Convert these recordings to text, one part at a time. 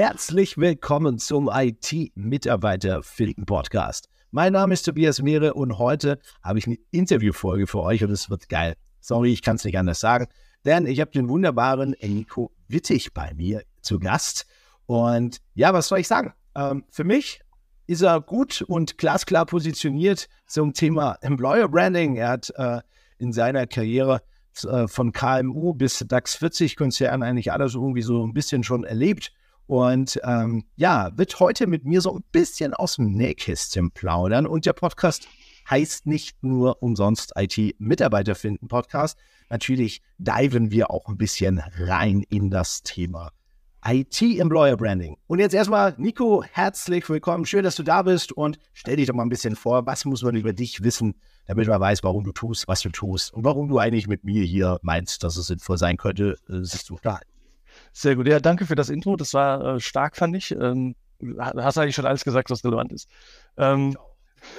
herzlich willkommen zum IT-Mitarbeiter Finden Podcast. Mein Name ist Tobias Mehre und heute habe ich eine Interviewfolge für euch und es wird geil. Sorry, ich kann es nicht anders sagen, denn ich habe den wunderbaren Nico Wittig bei mir zu Gast. Und ja, was soll ich sagen? Ähm, für mich ist er gut und glasklar positioniert zum Thema Employer Branding. Er hat äh, in seiner Karriere äh, von KMU bis DAX 40 Konzern eigentlich alles irgendwie so ein bisschen schon erlebt. Und ähm, ja, wird heute mit mir so ein bisschen aus dem Nähkästchen plaudern. Und der Podcast heißt nicht nur umsonst IT-Mitarbeiter finden Podcast. Natürlich diven wir auch ein bisschen rein in das Thema IT-Employer Branding. Und jetzt erstmal, Nico, herzlich willkommen. Schön, dass du da bist und stell dich doch mal ein bisschen vor, was muss man über dich wissen, damit man weiß, warum du tust, was du tust und warum du eigentlich mit mir hier meinst, dass es sinnvoll sein könnte, äh, sich zu unterhalten. Sehr gut. Ja, danke für das Intro. Das war äh, stark, fand ich. Ähm, hast eigentlich schon alles gesagt, was relevant ist. Ähm,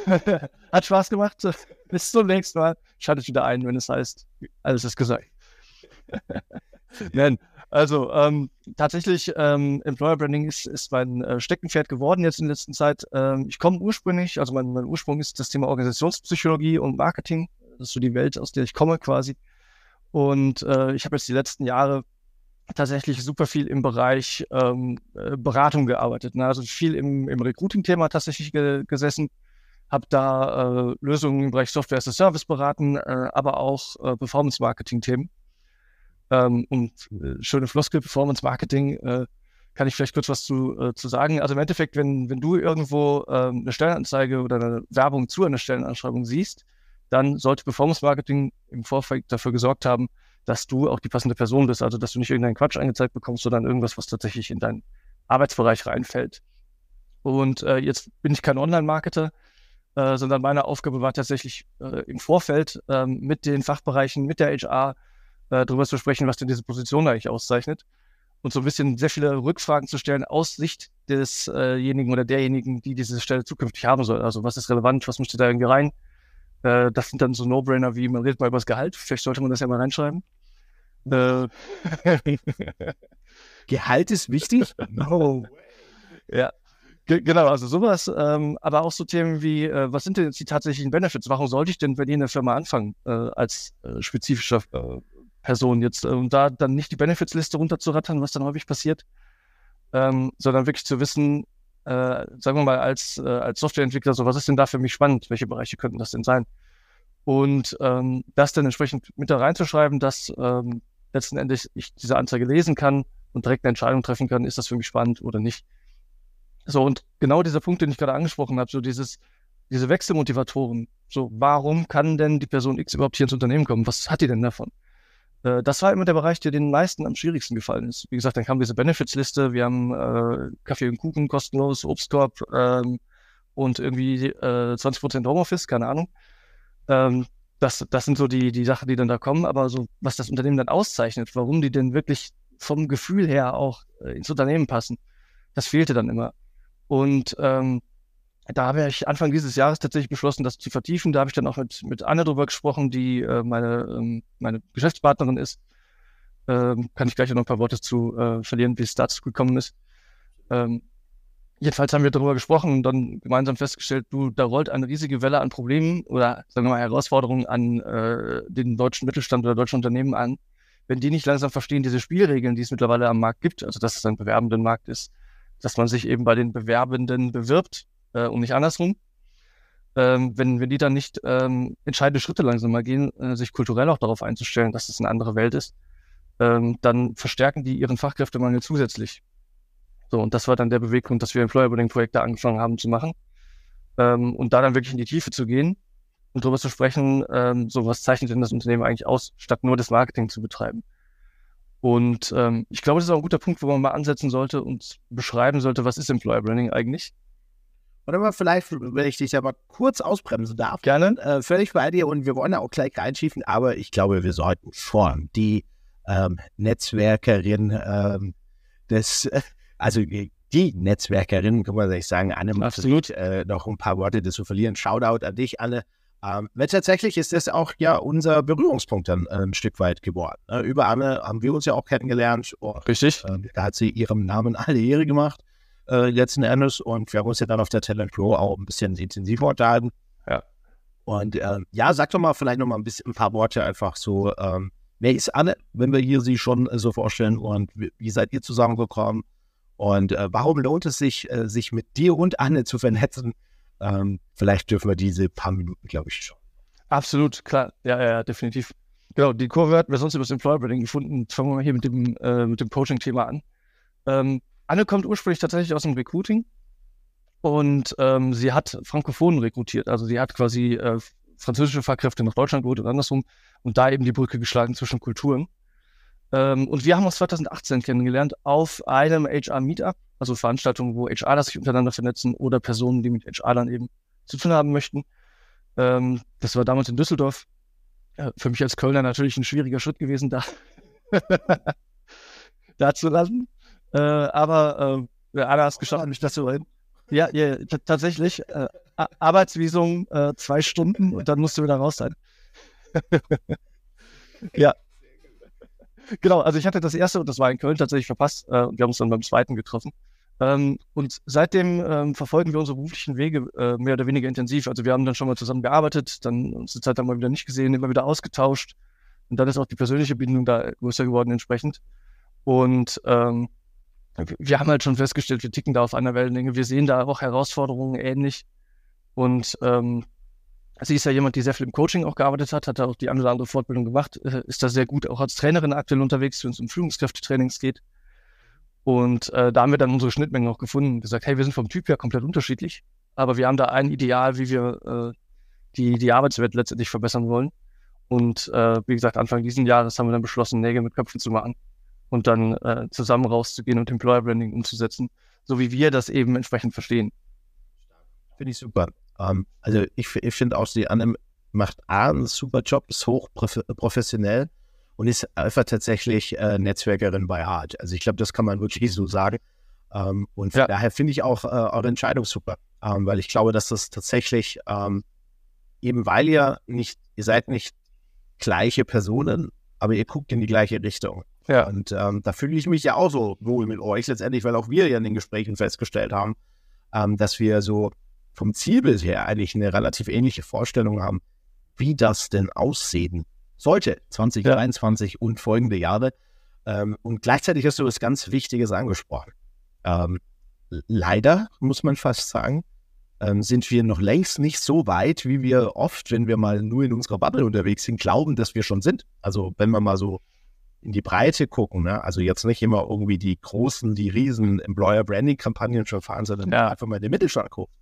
hat Spaß gemacht. Bis zum nächsten Mal. Schaltet wieder ein, wenn es heißt, alles ist gesagt. Nein, also ähm, tatsächlich, ähm, Employer Branding ist, ist mein äh, Steckenpferd geworden jetzt in der letzten Zeit. Ähm, ich komme ursprünglich, also mein, mein Ursprung ist das Thema Organisationspsychologie und Marketing. Das ist so die Welt, aus der ich komme quasi. Und äh, ich habe jetzt die letzten Jahre tatsächlich super viel im Bereich ähm, äh, Beratung gearbeitet. Ne? Also viel im, im Recruiting-Thema tatsächlich ge gesessen, habe da äh, Lösungen im Bereich Software as a Service beraten, äh, aber auch äh, Performance-Marketing-Themen. Ähm, und äh, schöne Floskel, Performance Marketing, äh, kann ich vielleicht kurz was zu, zu sagen. Also im Endeffekt, wenn, wenn du irgendwo ähm, eine Stellenanzeige oder eine Werbung zu einer Stellenanschreibung siehst, dann sollte Performance Marketing im Vorfeld dafür gesorgt haben, dass du auch die passende Person bist. Also, dass du nicht irgendeinen Quatsch angezeigt bekommst, sondern irgendwas, was tatsächlich in deinen Arbeitsbereich reinfällt. Und äh, jetzt bin ich kein Online-Marketer, äh, sondern meine Aufgabe war tatsächlich äh, im Vorfeld ähm, mit den Fachbereichen, mit der HR, äh, darüber zu sprechen, was denn diese Position eigentlich auszeichnet. Und so ein bisschen sehr viele Rückfragen zu stellen aus Sicht desjenigen oder derjenigen, die diese Stelle zukünftig haben soll. Also was ist relevant, was müsste da irgendwie rein? Äh, das sind dann so No-Brainer wie, man redet mal über das Gehalt. Vielleicht sollte man das ja mal reinschreiben. Äh, Gehalt ist wichtig? No. ja. Genau, also sowas, ähm, aber auch so Themen wie, äh, was sind denn jetzt die tatsächlichen Benefits? Warum sollte ich denn bei dir in der Firma anfangen, äh, als äh, spezifischer äh, Person jetzt, und ähm, da dann nicht die Benefitsliste runterzurattern, was dann häufig passiert, ähm, sondern wirklich zu wissen, äh, sagen wir mal, als, äh, als Softwareentwickler, so was ist denn da für mich spannend? Welche Bereiche könnten das denn sein? Und ähm, das dann entsprechend mit da reinzuschreiben, dass ähm, letzten Endes ich diese Anzeige lesen kann und direkt eine Entscheidung treffen kann, ist das für mich spannend oder nicht. So, und genau dieser Punkt, den ich gerade angesprochen habe, so dieses, diese Wechselmotivatoren, so warum kann denn die Person X überhaupt hier ins Unternehmen kommen? Was hat die denn davon? Äh, das war immer der Bereich, der den meisten am schwierigsten gefallen ist. Wie gesagt, dann kam diese Benefits-Liste, wir haben äh, Kaffee und Kuchen kostenlos, Obstkorb ähm, und irgendwie äh, 20% Homeoffice, keine Ahnung. Ähm, das, das sind so die, die Sachen, die dann da kommen, aber so, was das Unternehmen dann auszeichnet, warum die denn wirklich vom Gefühl her auch äh, ins Unternehmen passen, das fehlte dann immer. Und ähm, da habe ich Anfang dieses Jahres tatsächlich beschlossen, das zu vertiefen. Da habe ich dann auch mit, mit Anne drüber gesprochen, die äh, meine, ähm, meine Geschäftspartnerin ist. Ähm, kann ich gleich noch ein paar Worte zu äh, verlieren, wie es dazu gekommen ist. Ähm, jedenfalls haben wir darüber gesprochen und dann gemeinsam festgestellt, du, da rollt eine riesige Welle an Problemen oder sagen wir mal Herausforderungen an äh, den deutschen Mittelstand oder deutschen Unternehmen an. Wenn die nicht langsam verstehen, diese Spielregeln, die es mittlerweile am Markt gibt, also dass es ein bewerbenden Markt ist, dass man sich eben bei den Bewerbenden bewirbt äh, und nicht andersrum. Ähm, wenn, wenn die dann nicht ähm, entscheidende Schritte langsam mal gehen, äh, sich kulturell auch darauf einzustellen, dass es eine andere Welt ist, ähm, dann verstärken die ihren Fachkräftemangel zusätzlich. So, und das war dann der Beweggrund, dass wir Employer Branding Projekte angefangen haben zu machen. Ähm, und da dann wirklich in die Tiefe zu gehen und darüber zu sprechen, ähm, so was zeichnet denn das Unternehmen eigentlich aus, statt nur das Marketing zu betreiben. Und ähm, ich glaube, das ist auch ein guter Punkt, wo man mal ansetzen sollte und beschreiben sollte, was ist Employer Branding eigentlich oder mal vielleicht, wenn ich dich aber kurz ausbremsen darf. Gerne. Äh, völlig bei dir und wir wollen ja auch gleich reinschiefen, aber ich glaube, wir sollten schon die ähm, Netzwerkerin ähm, des, also die Netzwerkerin, kann man sich sagen, Anne, Absolut. äh, noch ein paar Worte dazu verlieren. Shoutout an dich, Anne. Ähm, weil tatsächlich ist das auch ja unser Berührungspunkt dann äh, ein Stück weit geworden. Ne? Über Anne haben wir uns ja auch kennengelernt. Und, Richtig. Äh, da hat sie ihrem Namen alle Ehre gemacht, äh, letzten Endes. Und wir haben uns ja dann auf der Talent Pro auch ein bisschen intensiver unterhalten. Ja. Und ähm, ja, sag doch mal vielleicht noch mal ein bisschen ein paar Worte einfach so. Ähm, wer ist Anne, wenn wir hier sie schon äh, so vorstellen und wie, wie, seid ihr zusammengekommen? Und äh, warum lohnt es sich, äh, sich mit dir und Anne zu vernetzen? Ähm, vielleicht dürfen wir diese paar Minuten, glaube ich, schon. Absolut, klar. Ja, ja, definitiv. Genau, die Kurve hatten wir sonst über das Employer Branding gefunden. Fangen wir mal hier mit dem, äh, dem Coaching-Thema an. Ähm, Anne kommt ursprünglich tatsächlich aus dem Recruiting und ähm, sie hat Frankophonen rekrutiert. Also sie hat quasi äh, französische Fachkräfte nach Deutschland geholt und andersrum und da eben die Brücke geschlagen zwischen Kulturen. Ähm, und wir haben uns 2018 kennengelernt auf einem HR-Meetup, also Veranstaltungen, wo HRler sich untereinander vernetzen oder Personen, die mit HR dann eben zu tun haben möchten. Ähm, das war damals in Düsseldorf. Ja, für mich als Kölner natürlich ein schwieriger Schritt gewesen, da, da zu landen. Äh, aber äh, Anna hat es geschafft, mich dazu hin. Ja, ja tatsächlich. Äh, Arbeitsvisum äh, zwei Stunden und dann musst du wieder raus sein. ja. Genau, also ich hatte das erste und das war in Köln tatsächlich verpasst äh, wir haben uns dann beim zweiten getroffen. Ähm, und seitdem ähm, verfolgen wir unsere beruflichen Wege äh, mehr oder weniger intensiv. Also wir haben dann schon mal zusammen gearbeitet, dann uns eine Zeit lang mal wieder nicht gesehen, immer wieder ausgetauscht. Und dann ist auch die persönliche Bindung da größer geworden entsprechend. Und ähm, wir haben halt schon festgestellt, wir ticken da auf einer Wellenlänge. Wir sehen da auch Herausforderungen ähnlich. Und ähm, sie ist ja jemand, die sehr viel im Coaching auch gearbeitet hat, hat da auch die eine oder andere Fortbildung gemacht, äh, ist da sehr gut auch als Trainerin aktuell unterwegs, wenn es um Führungskräftetrainings geht. Und äh, da haben wir dann unsere Schnittmengen auch gefunden und gesagt, hey, wir sind vom Typ her komplett unterschiedlich, aber wir haben da ein Ideal, wie wir äh, die, die Arbeitswelt letztendlich verbessern wollen. Und äh, wie gesagt, Anfang dieses Jahres haben wir dann beschlossen, Nägel mit Köpfen zu machen und dann äh, zusammen rauszugehen und Employer Branding umzusetzen, so wie wir das eben entsprechend verstehen. Finde ich super. Ähm, also ich, ich finde auch, die Anne macht A, einen super Job, ist hoch professionell und ist einfach tatsächlich äh, Netzwerkerin bei Art. Also ich glaube, das kann man wirklich so sagen. Ähm, und ja. daher finde ich auch äh, eure Entscheidung super, ähm, weil ich glaube, dass das tatsächlich eben weil ihr nicht, ihr seid nicht gleiche Personen, aber ihr guckt in die gleiche Richtung. Ja. Und ähm, da fühle ich mich ja auch so wohl mit euch letztendlich, weil auch wir ja in den Gesprächen festgestellt haben, ähm, dass wir so vom Zielbild her eigentlich eine relativ ähnliche Vorstellung haben, wie das denn aussehen sollte, 2023 ja. und folgende Jahre. Ähm, und gleichzeitig hast du was ganz Wichtiges angesprochen. Ähm, leider, muss man fast sagen, ähm, sind wir noch längst nicht so weit, wie wir oft, wenn wir mal nur in unserer Bubble unterwegs sind, glauben, dass wir schon sind. Also wenn man mal so in die Breite gucken, ne? also jetzt nicht immer irgendwie die großen, die riesen Employer Branding Kampagnen schon fahren, sondern ja. einfach mal in den Mittelstand gucken.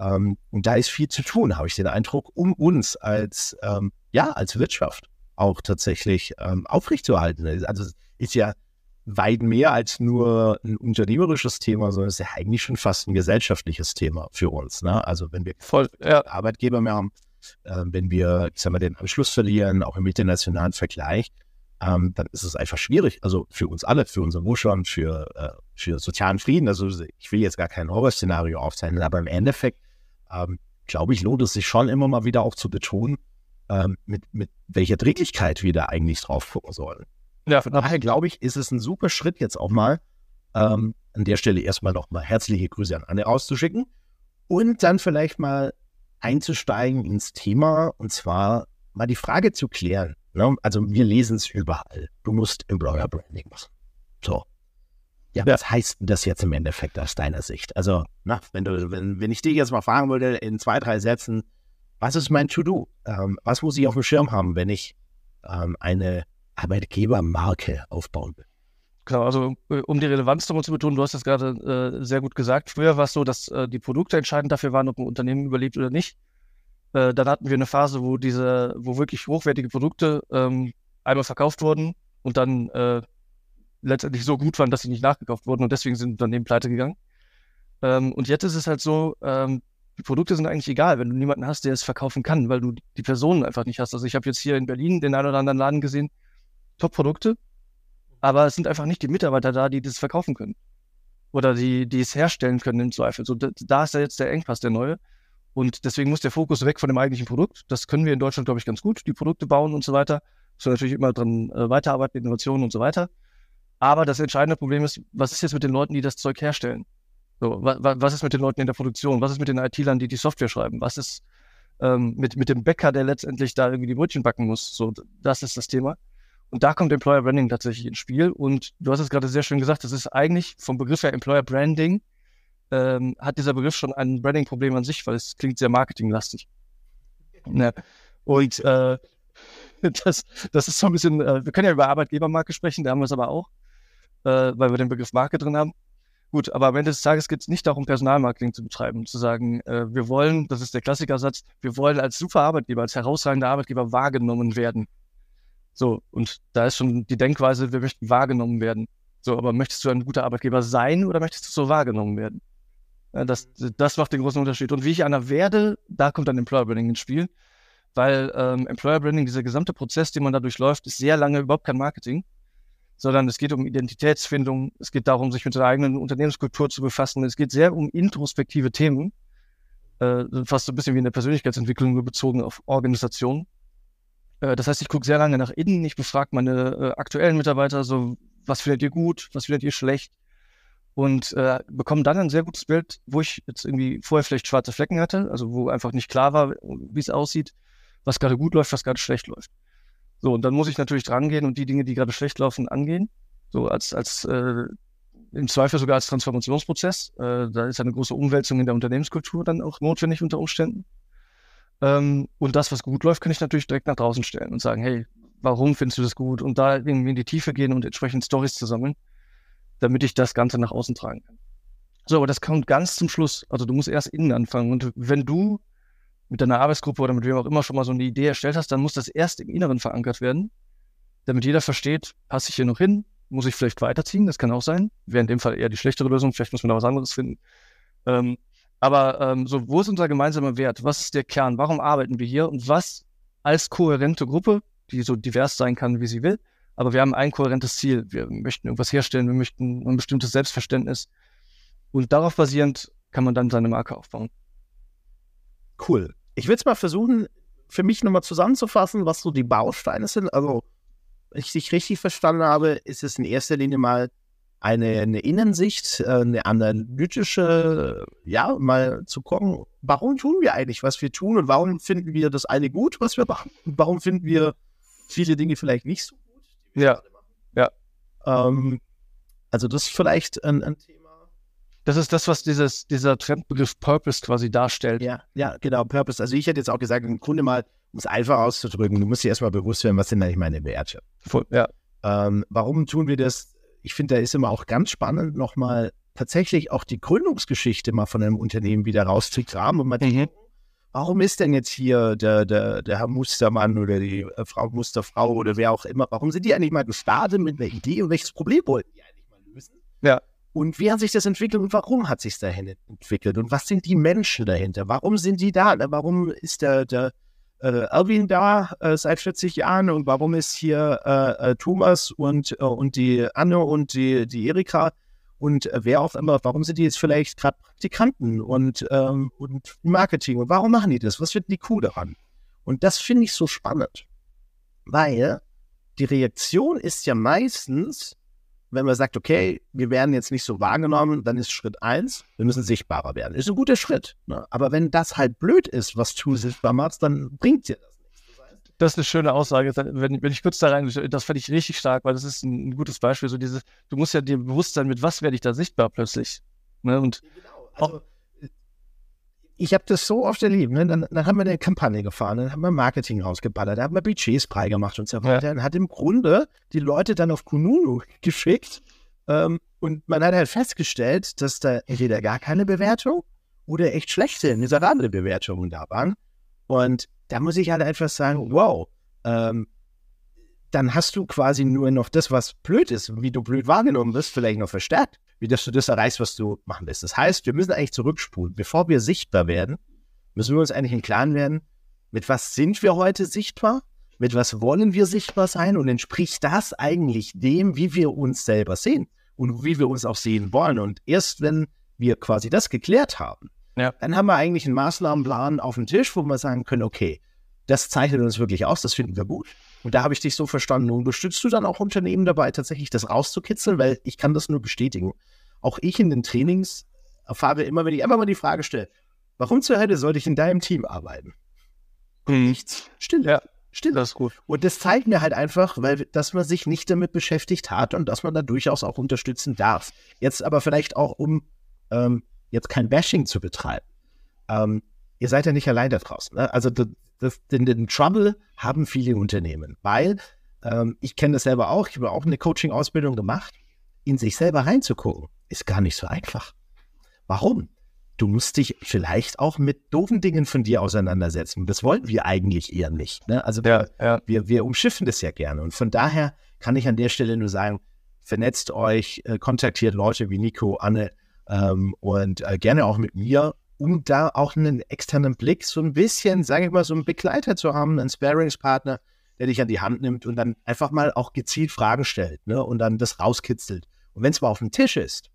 Ähm, und da ist viel zu tun, habe ich den Eindruck, um uns als, ähm, ja, als Wirtschaft auch tatsächlich ähm, aufrechtzuerhalten. Also es ist ja weit mehr als nur ein unternehmerisches Thema, sondern es ist ja eigentlich schon fast ein gesellschaftliches Thema für uns. Ne? Also wenn wir Voll, ja. Arbeitgeber mehr haben, äh, wenn wir, ich sag mal, den Anschluss verlieren, auch im internationalen Vergleich, ähm, dann ist es einfach schwierig. Also für uns alle, für unseren Wohlstand, für, äh, für sozialen Frieden. Also ich will jetzt gar kein Horrorszenario aufzeichnen, aber im Endeffekt, ähm, glaube ich, lohnt es sich schon immer mal wieder auch zu betonen, ähm, mit, mit welcher Dringlichkeit wir da eigentlich drauf gucken sollen. Ja, von daher glaube ich, ist es ein super Schritt jetzt auch mal, ähm, an der Stelle erstmal nochmal herzliche Grüße an Anne rauszuschicken und dann vielleicht mal einzusteigen ins Thema und zwar mal die Frage zu klären, Ne? Also wir lesen es überall. Du musst Employer Branding machen. So. Ja, ja, was heißt denn das jetzt im Endeffekt aus deiner Sicht? Also, na, wenn du, wenn, wenn ich dich jetzt mal fragen würde, in zwei, drei Sätzen, was ist mein To-Do? Ähm, was muss ich auf dem Schirm haben, wenn ich ähm, eine Arbeitgebermarke aufbauen will? Genau, also äh, um die Relevanz nochmal zu betonen, du hast das gerade äh, sehr gut gesagt. Früher war es so, dass äh, die Produkte entscheidend dafür waren, ob ein Unternehmen überlebt oder nicht. Äh, dann hatten wir eine Phase, wo diese, wo wirklich hochwertige Produkte ähm, einmal verkauft wurden und dann äh, letztendlich so gut waren, dass sie nicht nachgekauft wurden und deswegen sind Unternehmen pleite gegangen. Ähm, und jetzt ist es halt so, ähm, die Produkte sind eigentlich egal, wenn du niemanden hast, der es verkaufen kann, weil du die Personen einfach nicht hast. Also ich habe jetzt hier in Berlin den einen oder anderen Laden gesehen, Top-Produkte, aber es sind einfach nicht die Mitarbeiter da, die das verkaufen können. Oder die, die es herstellen können im Zweifel. So, da, da ist ja jetzt der Engpass, der neue. Und deswegen muss der Fokus weg von dem eigentlichen Produkt. Das können wir in Deutschland, glaube ich, ganz gut, die Produkte bauen und so weiter. So natürlich immer dran äh, weiterarbeiten, Innovationen und so weiter. Aber das entscheidende Problem ist, was ist jetzt mit den Leuten, die das Zeug herstellen? So, wa, wa, was ist mit den Leuten in der Produktion? Was ist mit den IT-Lern, die die Software schreiben? Was ist ähm, mit, mit dem Bäcker, der letztendlich da irgendwie die Brötchen backen muss? So, das ist das Thema. Und da kommt Employer Branding tatsächlich ins Spiel. Und du hast es gerade sehr schön gesagt, das ist eigentlich vom Begriff her Employer Branding, ähm, hat dieser Begriff schon ein Branding-Problem an sich, weil es klingt sehr marketinglastig. Ne? Und äh, das, das ist so ein bisschen, äh, wir können ja über Arbeitgebermarke sprechen, da haben wir es aber auch, äh, weil wir den Begriff Marke drin haben. Gut, aber am Ende des Tages geht es nicht darum, Personalmarketing zu betreiben, zu sagen, äh, wir wollen, das ist der Klassikersatz, wir wollen als super Arbeitgeber, als herausragender Arbeitgeber wahrgenommen werden. So, und da ist schon die Denkweise, wir möchten wahrgenommen werden. So, aber möchtest du ein guter Arbeitgeber sein oder möchtest du so wahrgenommen werden? Ja, das, das macht den großen Unterschied. Und wie ich einer werde, da kommt dann Employer Branding ins Spiel, weil ähm, Employer Branding, dieser gesamte Prozess, den man da durchläuft, ist sehr lange überhaupt kein Marketing, sondern es geht um Identitätsfindung, es geht darum, sich mit der eigenen Unternehmenskultur zu befassen, es geht sehr um introspektive Themen, äh, fast so ein bisschen wie in der Persönlichkeitsentwicklung nur bezogen auf Organisation. Äh, das heißt, ich gucke sehr lange nach innen, ich befrage meine äh, aktuellen Mitarbeiter, so was findet ihr gut, was findet ihr schlecht und äh, bekomme dann ein sehr gutes Bild, wo ich jetzt irgendwie vorher vielleicht schwarze Flecken hatte, also wo einfach nicht klar war, wie es aussieht, was gerade gut läuft, was gerade schlecht läuft. So, und dann muss ich natürlich drangehen und die Dinge, die gerade schlecht laufen, angehen. So als, als äh, im Zweifel sogar als Transformationsprozess. Äh, da ist eine große Umwälzung in der Unternehmenskultur dann auch notwendig unter Umständen. Ähm, und das, was gut läuft, kann ich natürlich direkt nach draußen stellen und sagen, hey, warum findest du das gut? Und da irgendwie in die Tiefe gehen und entsprechend Stories zu sammeln, damit ich das Ganze nach außen tragen kann. So, aber das kommt ganz zum Schluss. Also du musst erst innen anfangen. Und wenn du mit deiner Arbeitsgruppe oder mit wem auch immer schon mal so eine Idee erstellt hast, dann muss das erst im Inneren verankert werden, damit jeder versteht, passe ich hier noch hin, muss ich vielleicht weiterziehen, das kann auch sein. Wäre in dem Fall eher die schlechtere Lösung, vielleicht muss man da was anderes finden. Ähm, aber ähm, so, wo ist unser gemeinsamer Wert? Was ist der Kern? Warum arbeiten wir hier? Und was als kohärente Gruppe, die so divers sein kann, wie sie will, aber wir haben ein kohärentes Ziel. Wir möchten irgendwas herstellen, wir möchten ein bestimmtes Selbstverständnis. Und darauf basierend kann man dann seine Marke aufbauen. Cool. Ich will es mal versuchen, für mich nochmal zusammenzufassen, was so die Bausteine sind. Also, wenn ich dich richtig verstanden habe, ist es in erster Linie mal eine, eine Innensicht, äh, eine analytische, ja, mal zu gucken, warum tun wir eigentlich, was wir tun und warum finden wir das eine gut, was wir machen und warum finden wir viele Dinge vielleicht nicht so gut. Ja, ja. Ähm, also das ist vielleicht ein, ein Thema. Das ist das, was dieses, dieser Trendbegriff Purpose quasi darstellt. Ja, ja, genau, Purpose. Also ich hätte jetzt auch gesagt, im Grunde mal, um es einfach auszudrücken, du musst dir erstmal bewusst werden, was sind eigentlich meine Werte. Voll, ja. Ähm, warum tun wir das? Ich finde, da ist immer auch ganz spannend, nochmal tatsächlich auch die Gründungsgeschichte mal von einem Unternehmen wieder rauszukramen und mal mhm. denken, warum ist denn jetzt hier der, der, der Herr Mustermann oder die äh, Frau Musterfrau oder wer auch immer, warum sind die eigentlich mal gestartet mit einer Idee und welches Problem wollten die eigentlich mal lösen? Ja. Und wie hat sich das entwickelt und warum hat sich dahin entwickelt? Und was sind die Menschen dahinter? Warum sind die da? Warum ist der, der äh, Erwin da äh, seit 40 Jahren und warum ist hier äh, äh Thomas und, äh, und die Anne und die, die Erika und äh, wer auch immer, warum sind die jetzt vielleicht gerade Praktikanten und, ähm, und Marketing und warum machen die das? Was finden die cool daran? Und das finde ich so spannend, weil die Reaktion ist ja meistens, wenn man sagt, okay, wir werden jetzt nicht so wahrgenommen, dann ist Schritt eins, wir müssen sichtbarer werden. Ist ein guter Schritt. Ne? Aber wenn das halt blöd ist, was du sichtbar machst, dann bringt dir das nichts. Das ist eine schöne Aussage. Wenn, wenn ich kurz da rein, das fand ich richtig stark, weil das ist ein, ein, gutes Beispiel. So dieses, du musst ja dir bewusst sein, mit was werde ich da sichtbar plötzlich. Ne? Und genau. Also, ich habe das so oft erlebt. Ne? Dann, dann, haben wir eine Kampagne gefahren, dann haben wir Marketing rausgeballert, dann haben wir Budgets freigemacht und so weiter. Ja. Dann hat im Grunde die Leute dann auf Kununu geschickt ähm, und man hat halt festgestellt, dass da entweder gar keine Bewertung oder echt schlechte, miserable Bewertungen da waren. Und da muss ich halt einfach sagen, wow, ähm, dann hast du quasi nur noch das, was blöd ist, wie du blöd wahrgenommen wirst, vielleicht noch verstärkt wie dass du das erreichst, was du machen willst. Das heißt, wir müssen eigentlich zurückspulen. Bevor wir sichtbar werden, müssen wir uns eigentlich im Klaren werden, mit was sind wir heute sichtbar? Mit was wollen wir sichtbar sein? Und entspricht das eigentlich dem, wie wir uns selber sehen und wie wir uns auch sehen wollen? Und erst wenn wir quasi das geklärt haben, Ja. Dann haben wir eigentlich einen Maßnahmenplan auf dem Tisch, wo wir sagen können, okay, das zeichnet uns wirklich aus, das finden wir gut. Und da habe ich dich so verstanden. Unterstützt du dann auch Unternehmen dabei, tatsächlich das rauszukitzeln? Weil ich kann das nur bestätigen. Auch ich in den Trainings erfahre immer, wenn ich einfach mal die Frage stelle, warum zur Hölle sollte ich in deinem Team arbeiten? Hm. Nichts. Still. Ja. Still. Das ist gut. Und das zeigt mir halt einfach, weil, dass man sich nicht damit beschäftigt hat und dass man da durchaus auch unterstützen darf. Jetzt aber vielleicht auch, um ähm, jetzt kein Bashing zu betreiben. Ähm, ihr seid ja nicht allein da draußen. Ne? Also das, den, den Trouble haben viele Unternehmen, weil ähm, ich kenne das selber auch, ich habe auch eine Coaching-Ausbildung gemacht. In sich selber reinzugucken, ist gar nicht so einfach. Warum? Du musst dich vielleicht auch mit doofen Dingen von dir auseinandersetzen. Das wollen wir eigentlich eher nicht. Ne? Also ja, wir, ja. wir, wir umschiffen das ja gerne. Und von daher kann ich an der Stelle nur sagen, vernetzt euch, äh, kontaktiert Leute wie Nico, Anne ähm, und äh, gerne auch mit mir um da auch einen externen Blick, so ein bisschen, sage ich mal, so einen Begleiter zu haben, einen Sparingspartner, der dich an die Hand nimmt und dann einfach mal auch gezielt Fragen stellt ne, und dann das rauskitzelt. Und wenn es mal auf dem Tisch ist,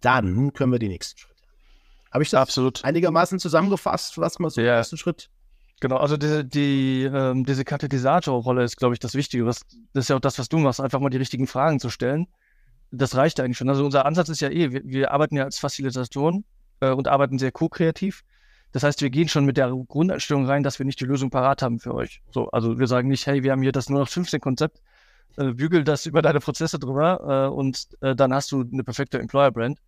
dann können wir die nächsten Schritte. Habe ich das Absolut. einigermaßen zusammengefasst, was man so ja. ersten Schritt? Genau, also diese, die, ähm, diese Katalysatorrolle ist, glaube ich, das Wichtige. Was, das ist ja auch das, was du machst, einfach mal die richtigen Fragen zu stellen. Das reicht eigentlich schon. Also unser Ansatz ist ja eh, wir, wir arbeiten ja als Facilitatoren äh, und arbeiten sehr co-kreativ. Das heißt, wir gehen schon mit der Grundeinstellung rein, dass wir nicht die Lösung parat haben für euch. So, also wir sagen nicht, hey, wir haben hier das nur noch 15 Konzept, äh, bügel das über deine Prozesse drüber äh, und äh, dann hast du eine perfekte Employer-Brand,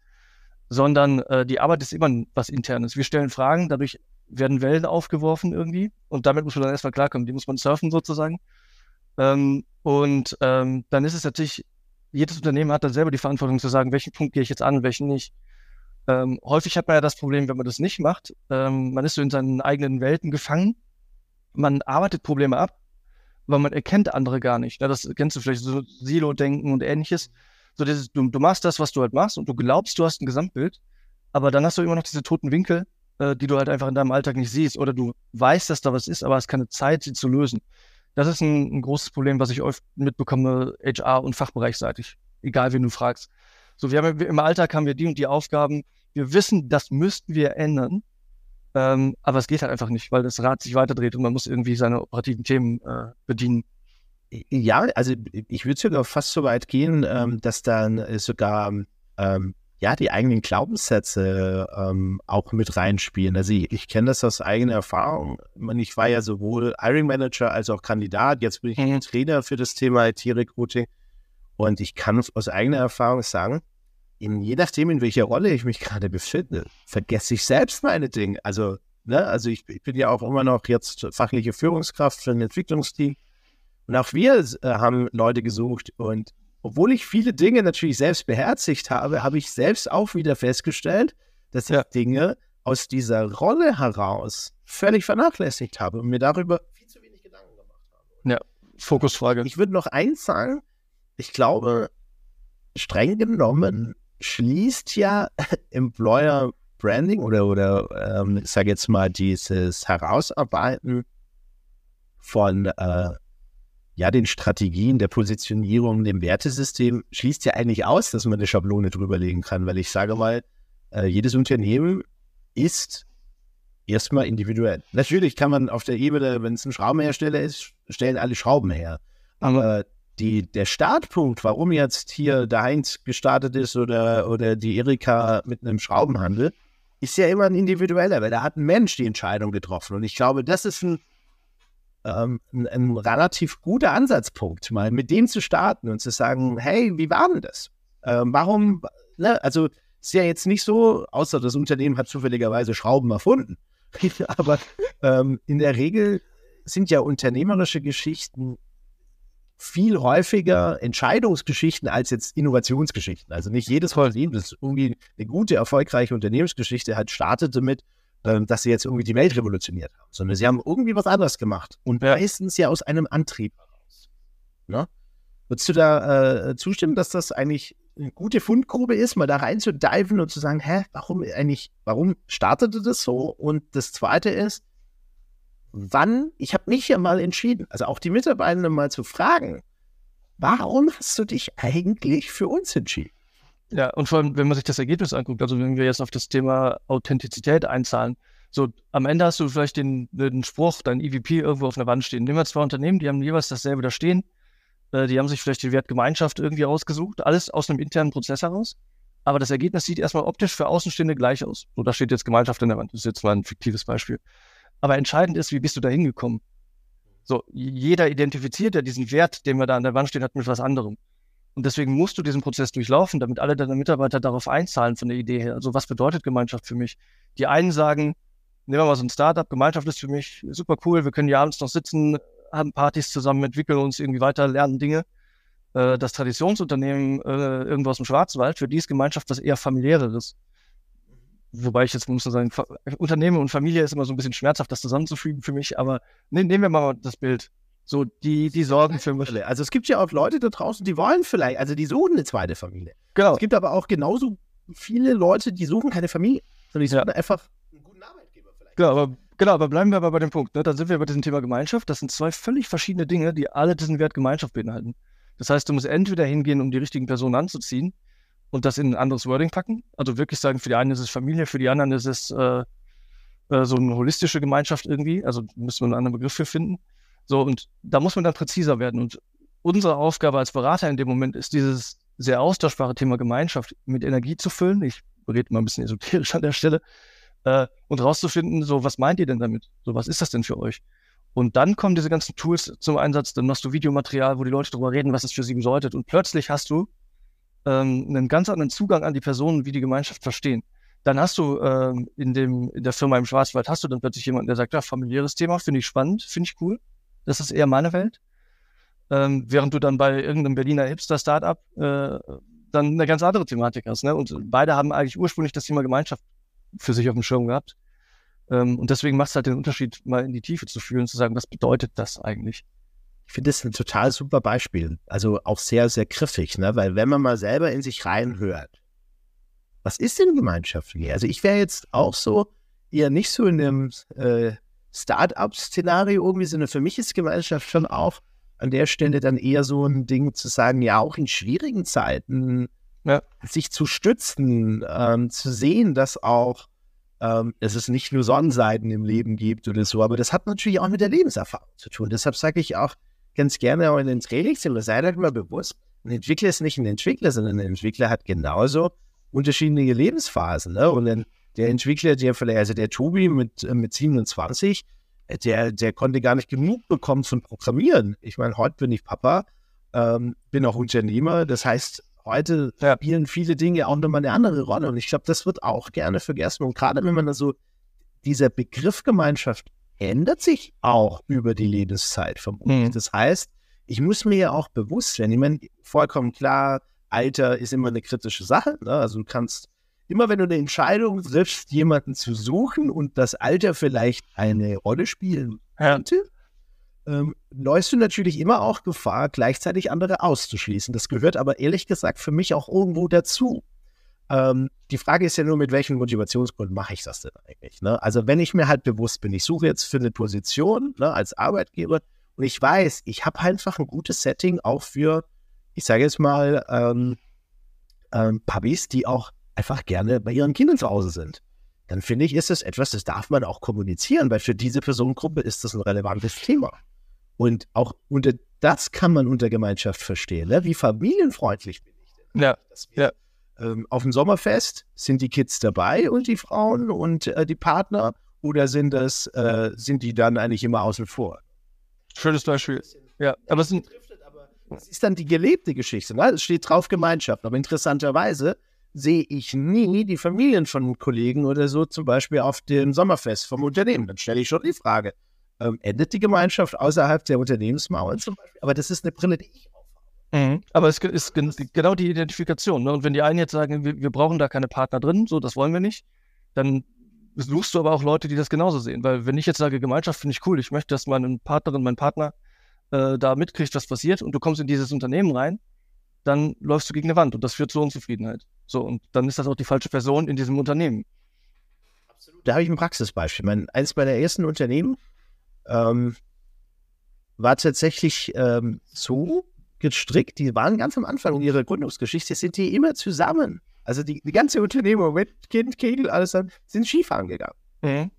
sondern äh, die Arbeit ist immer was Internes. Wir stellen Fragen, dadurch werden Wellen aufgeworfen irgendwie und damit muss man dann erstmal klarkommen. Die muss man surfen sozusagen. Ähm, und ähm, dann ist es natürlich, jedes Unternehmen hat dann selber die Verantwortung zu sagen, welchen Punkt gehe ich jetzt an, welchen nicht. Ähm, häufig hat man ja das Problem, wenn man das nicht macht, ähm, man ist so in seinen eigenen Welten gefangen, man arbeitet Probleme ab, weil man erkennt andere gar nicht. Ja, das kennst du vielleicht, so Silo-Denken und ähnliches. So dieses, du, du machst das, was du halt machst und du glaubst, du hast ein Gesamtbild, aber dann hast du immer noch diese toten Winkel, äh, die du halt einfach in deinem Alltag nicht siehst oder du weißt, dass da was ist, aber ist keine Zeit, sie zu lösen. Das ist ein, ein großes Problem, was ich oft mitbekomme, HR- und fachbereichseitig, egal wen du fragst. So, wir haben im Alltag haben wir die und die Aufgaben. Wir wissen, das müssten wir ändern. Ähm, aber es geht halt einfach nicht, weil das Rad sich weiterdreht und man muss irgendwie seine operativen Themen äh, bedienen. Ja, also ich würde sogar fast so weit gehen, ähm, dass dann äh, sogar ähm, ja die eigenen Glaubenssätze ähm, auch mit reinspielen. Also ich, ich kenne das aus eigener Erfahrung. Ich war ja sowohl Hiring Manager als auch Kandidat. Jetzt bin ich mhm. Trainer für das Thema IT-Recruiting. Und ich kann aus eigener Erfahrung sagen, in, je nachdem, in welcher Rolle ich mich gerade befinde, vergesse ich selbst meine Dinge. Also, ne, also ich, ich, bin ja auch immer noch jetzt fachliche Führungskraft für ein Entwicklungsteam. Und auch wir äh, haben Leute gesucht. Und obwohl ich viele Dinge natürlich selbst beherzigt habe, habe ich selbst auch wieder festgestellt, dass ich ja. Dinge aus dieser Rolle heraus völlig vernachlässigt habe und mir darüber viel zu wenig Gedanken gemacht habe. Ja, Fokusfrage. Ich würde noch eins sagen, ich glaube, streng genommen schließt ja Employer Branding oder, oder ähm, ich sage jetzt mal dieses Herausarbeiten von äh, ja, den Strategien der Positionierung, dem Wertesystem, schließt ja eigentlich aus, dass man eine Schablone drüberlegen kann, weil ich sage mal, äh, jedes Unternehmen ist erstmal individuell. Natürlich kann man auf der Ebene, wenn es ein Schraubenhersteller ist, stellen alle Schrauben her. Aber die, der Startpunkt, warum jetzt hier der Heinz gestartet ist oder, oder die Erika mit einem Schraubenhandel, ist ja immer ein individueller, weil da hat ein Mensch die Entscheidung getroffen. Und ich glaube, das ist ein, ähm, ein, ein, relativ guter Ansatzpunkt, mal mit dem zu starten und zu sagen, hey, wie war denn das? Ähm, warum, ne? also ist ja jetzt nicht so, außer das Unternehmen hat zufälligerweise Schrauben erfunden. Aber ähm, in der Regel sind ja unternehmerische Geschichten viel häufiger Entscheidungsgeschichten als jetzt Innovationsgeschichten. Also nicht jedes Unternehmen, das irgendwie eine gute, erfolgreiche Unternehmensgeschichte hat, startet damit, ähm, dass sie jetzt irgendwie die Welt revolutioniert haben, sondern sie haben irgendwie was anderes gemacht und meistens ja aus einem Antrieb heraus. Ne? Würdest du da äh, zustimmen, dass das eigentlich eine gute Fundgrube ist, mal da rein zu diven und zu sagen, hä, warum eigentlich, warum startete das so? Und das zweite ist, wann, ich habe mich ja mal entschieden, also auch die Mitarbeitenden mal zu fragen, warum hast du dich eigentlich für uns entschieden? Ja, und vor allem, wenn man sich das Ergebnis anguckt, also wenn wir jetzt auf das Thema Authentizität einzahlen, so am Ende hast du vielleicht den, den Spruch, dein EVP irgendwo auf einer Wand stehen. Nehmen wir zwei Unternehmen, die haben jeweils dasselbe da stehen. Äh, die haben sich vielleicht den Wert Gemeinschaft irgendwie ausgesucht, alles aus einem internen Prozess heraus. Aber das Ergebnis sieht erstmal optisch für Außenstehende gleich aus. So, da steht jetzt Gemeinschaft an der Wand. Das ist jetzt mal ein fiktives Beispiel. Aber entscheidend ist, wie bist du da hingekommen? So, jeder identifiziert ja diesen Wert, den wir da an der Wand stehen hat, mit was anderem. Und deswegen musst du diesen Prozess durchlaufen, damit alle deine Mitarbeiter darauf einzahlen von der Idee her. Also was bedeutet Gemeinschaft für mich? Die einen sagen, nehmen wir mal so ein Startup, Gemeinschaft ist für mich super cool, wir können ja abends noch sitzen, haben Partys zusammen, entwickeln uns irgendwie weiter, lernen Dinge. Äh, das Traditionsunternehmen äh, irgendwo aus dem Schwarzwald, für die ist Gemeinschaft was eher familiäres. Wobei ich jetzt muss sagen, Unternehmen und Familie ist immer so ein bisschen schmerzhaft, das zusammenzufügen für mich, aber ne, nehmen wir mal das Bild. So, die, die sorgen für mich. Also es gibt ja auch Leute da draußen, die wollen vielleicht, also die suchen eine zweite Familie. Genau. Es gibt aber auch genauso viele Leute, die suchen keine Familie, sondern die suchen ja. einfach einen guten Arbeitgeber vielleicht. Genau, aber, genau, aber bleiben wir aber bei dem Punkt. Ne? Dann sind wir bei diesem Thema Gemeinschaft. Das sind zwei völlig verschiedene Dinge, die alle diesen Wert Gemeinschaft beinhalten. Das heißt, du musst entweder hingehen, um die richtigen Personen anzuziehen und das in ein anderes Wording packen. Also wirklich sagen, für die einen ist es Familie, für die anderen ist es äh, äh, so eine holistische Gemeinschaft irgendwie. Also müssen wir einen anderen Begriff für finden. So, und da muss man dann präziser werden. Und unsere Aufgabe als Berater in dem Moment ist, dieses sehr austauschbare Thema Gemeinschaft mit Energie zu füllen. Ich rede mal ein bisschen esoterisch an der Stelle. Äh, und rauszufinden, so, was meint ihr denn damit? So, was ist das denn für euch? Und dann kommen diese ganzen Tools zum Einsatz, dann machst du Videomaterial, wo die Leute darüber reden, was es für sie bedeutet. Und plötzlich hast du ähm, einen ganz anderen Zugang an die Personen, wie die Gemeinschaft verstehen. Dann hast du ähm, in, dem, in der Firma im Schwarzwald, hast du dann plötzlich jemanden, der sagt, ja, familiäres Thema, finde ich spannend, finde ich cool. Das ist eher meine Welt. Ähm, während du dann bei irgendeinem Berliner Hipster-Startup äh, dann eine ganz andere Thematik hast. Ne? Und beide haben eigentlich ursprünglich das Thema Gemeinschaft für sich auf dem Schirm gehabt. Ähm, und deswegen macht es halt den Unterschied, mal in die Tiefe zu fühlen zu sagen, was bedeutet das eigentlich? Ich finde das ein total super Beispiel. Also auch sehr, sehr griffig, ne? weil wenn man mal selber in sich reinhört, was ist denn Gemeinschaft? Also ich wäre jetzt auch so eher nicht so in dem äh, Start-up-Szenario irgendwie, sondern für mich ist Gemeinschaft schon auch an der Stelle dann eher so ein Ding zu sagen, ja, auch in schwierigen Zeiten ja. sich zu stützen, ähm, zu sehen, dass auch ähm, dass es nicht nur Sonnenseiten im Leben gibt oder so, aber das hat natürlich auch mit der Lebenserfahrung zu tun. Deshalb sage ich auch ganz gerne auch in den Trainings, seid euch mal bewusst, ein Entwickler ist nicht ein Entwickler, sondern ein Entwickler hat genauso unterschiedliche Lebensphasen. Ne? Und dann der Entwickler, der vielleicht, also der Tobi mit, äh, mit 27, äh, der, der konnte gar nicht genug bekommen von Programmieren. Ich meine, heute bin ich Papa, ähm, bin auch Unternehmer. Das heißt, heute spielen viele Dinge auch nochmal eine andere Rolle. Und ich glaube, das wird auch gerne vergessen. Und gerade wenn man da so, dieser Begriff Gemeinschaft ändert sich auch über die Lebenszeit vermutlich. Mhm. Das heißt, ich muss mir ja auch bewusst werden, ich meine, vollkommen klar, Alter ist immer eine kritische Sache. Ne? Also du kannst immer wenn du eine Entscheidung triffst, jemanden zu suchen und das Alter vielleicht eine Rolle spielen könnte, ja. ähm, läufst du natürlich immer auch Gefahr, gleichzeitig andere auszuschließen. Das gehört aber ehrlich gesagt für mich auch irgendwo dazu. Ähm, die Frage ist ja nur, mit welchen Motivationsgründen mache ich das denn eigentlich? Ne? Also wenn ich mir halt bewusst bin, ich suche jetzt für eine Position ne, als Arbeitgeber und ich weiß, ich habe einfach ein gutes Setting auch für, ich sage jetzt mal, ähm, ähm, Pubis, die auch einfach gerne bei ihren Kindern zu Hause sind. Dann finde ich, ist es etwas, das darf man auch kommunizieren, weil für diese Personengruppe ist das ein relevantes Thema. Und auch unter das kann man unter Gemeinschaft verstehen. Ne? Wie familienfreundlich bin ich denn? Ja, wir, ja. Ähm, auf dem Sommerfest sind die Kids dabei und die Frauen und äh, die Partner oder sind das, äh, sind die dann eigentlich immer außen vor? Schönes Beispiel. Ja, aber es sind. Das ist dann die gelebte Geschichte. Ne? Es steht drauf Gemeinschaft. Aber interessanterweise sehe ich nie die Familien von Kollegen oder so, zum Beispiel auf dem Sommerfest vom Unternehmen. Dann stelle ich schon die Frage, ähm, endet die Gemeinschaft außerhalb der Unternehmensmauern zum Beispiel? Aber das ist eine Brille, die ich. Mhm. Aber es ist genau die Identifikation. Ne? Und wenn die einen jetzt sagen, wir, wir, brauchen da keine Partner drin, so, das wollen wir nicht, dann suchst du aber auch Leute, die das genauso sehen. Weil wenn ich jetzt sage, Gemeinschaft finde ich cool, ich möchte, dass meine Partnerin, mein Partner äh, da mitkriegt, was passiert und du kommst in dieses Unternehmen rein, dann läufst du gegen eine Wand und das führt zu Unzufriedenheit. So, und dann ist das auch die falsche Person in diesem Unternehmen. Absolut. Da habe ich ein Praxisbeispiel. Mein, eines meiner ersten Unternehmen ähm, war tatsächlich ähm, so gestrickt, die waren ganz am Anfang in ihrer Gründungsgeschichte, sind die immer zusammen. Also die, die ganze Unternehmung mit Kind, Kegel, alles dann, sind Skifahren gegangen. Mhm.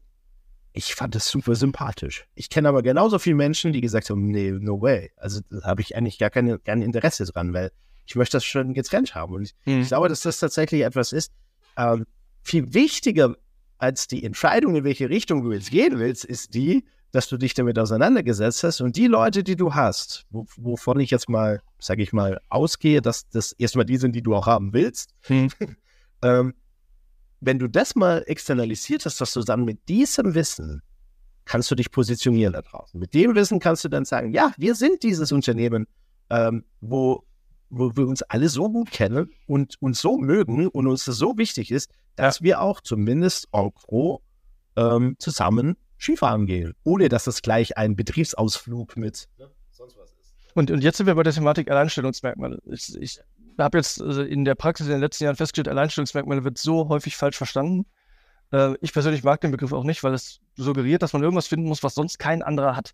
Ich fand das super sympathisch. Ich kenne aber genauso viele Menschen, die gesagt haben, nee, no way. Also da habe ich eigentlich gar keine, kein Interesse dran, weil ich möchte das schon getrennt haben. Und ich, mhm. ich glaube, dass das tatsächlich etwas ist, ähm, viel wichtiger als die Entscheidung, in welche Richtung du jetzt gehen willst, ist die, dass du dich damit auseinandergesetzt hast und die Leute, die du hast, wovon ich jetzt mal, sage ich mal, ausgehe, dass das erstmal die sind, die du auch haben willst, hm. ähm, wenn du das mal externalisiert hast, dass du dann mit diesem Wissen kannst du dich positionieren da draußen. Mit dem Wissen kannst du dann sagen, ja, wir sind dieses Unternehmen, ähm, wo, wo wir uns alle so gut kennen und uns so mögen und uns das so wichtig ist, dass wir auch zumindest en gros ähm, zusammen Skifahren gehen, ohne dass das gleich ein Betriebsausflug mit ne, sonst was ist. Und, und jetzt sind wir bei der Thematik Alleinstellungsmerkmale. Ich, ich habe jetzt also in der Praxis in den letzten Jahren festgestellt, Alleinstellungsmerkmale wird so häufig falsch verstanden. Äh, ich persönlich mag den Begriff auch nicht, weil es suggeriert, dass man irgendwas finden muss, was sonst kein anderer hat.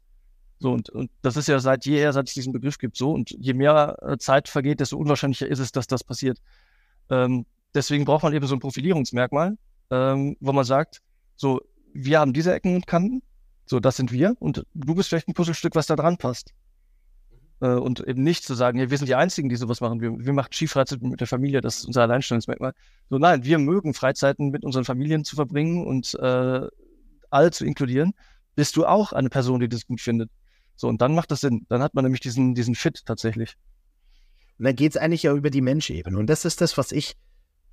So, und, und das ist ja seit jeher, seit es diesen Begriff gibt, so. Und je mehr äh, Zeit vergeht, desto unwahrscheinlicher ist es, dass das passiert. Ähm, deswegen braucht man eben so ein Profilierungsmerkmal, ähm, wo man sagt, so, wir haben diese Ecken und Kanten, so, das sind wir, und du bist vielleicht ein Puzzlestück, was da dran passt. Mhm. Äh, und eben nicht zu sagen, ja, wir sind die Einzigen, die sowas machen. Wir, wir machen Skifreizeit mit der Familie, das ist unser Alleinstellungsmerkmal. So, nein, wir mögen Freizeiten mit unseren Familien zu verbringen und äh, alle zu inkludieren. Bist du auch eine Person, die das gut findet? So, und dann macht das Sinn. Dann hat man nämlich diesen, diesen Fit tatsächlich. Und dann geht es eigentlich ja über die Menschebene. Und das ist das, was ich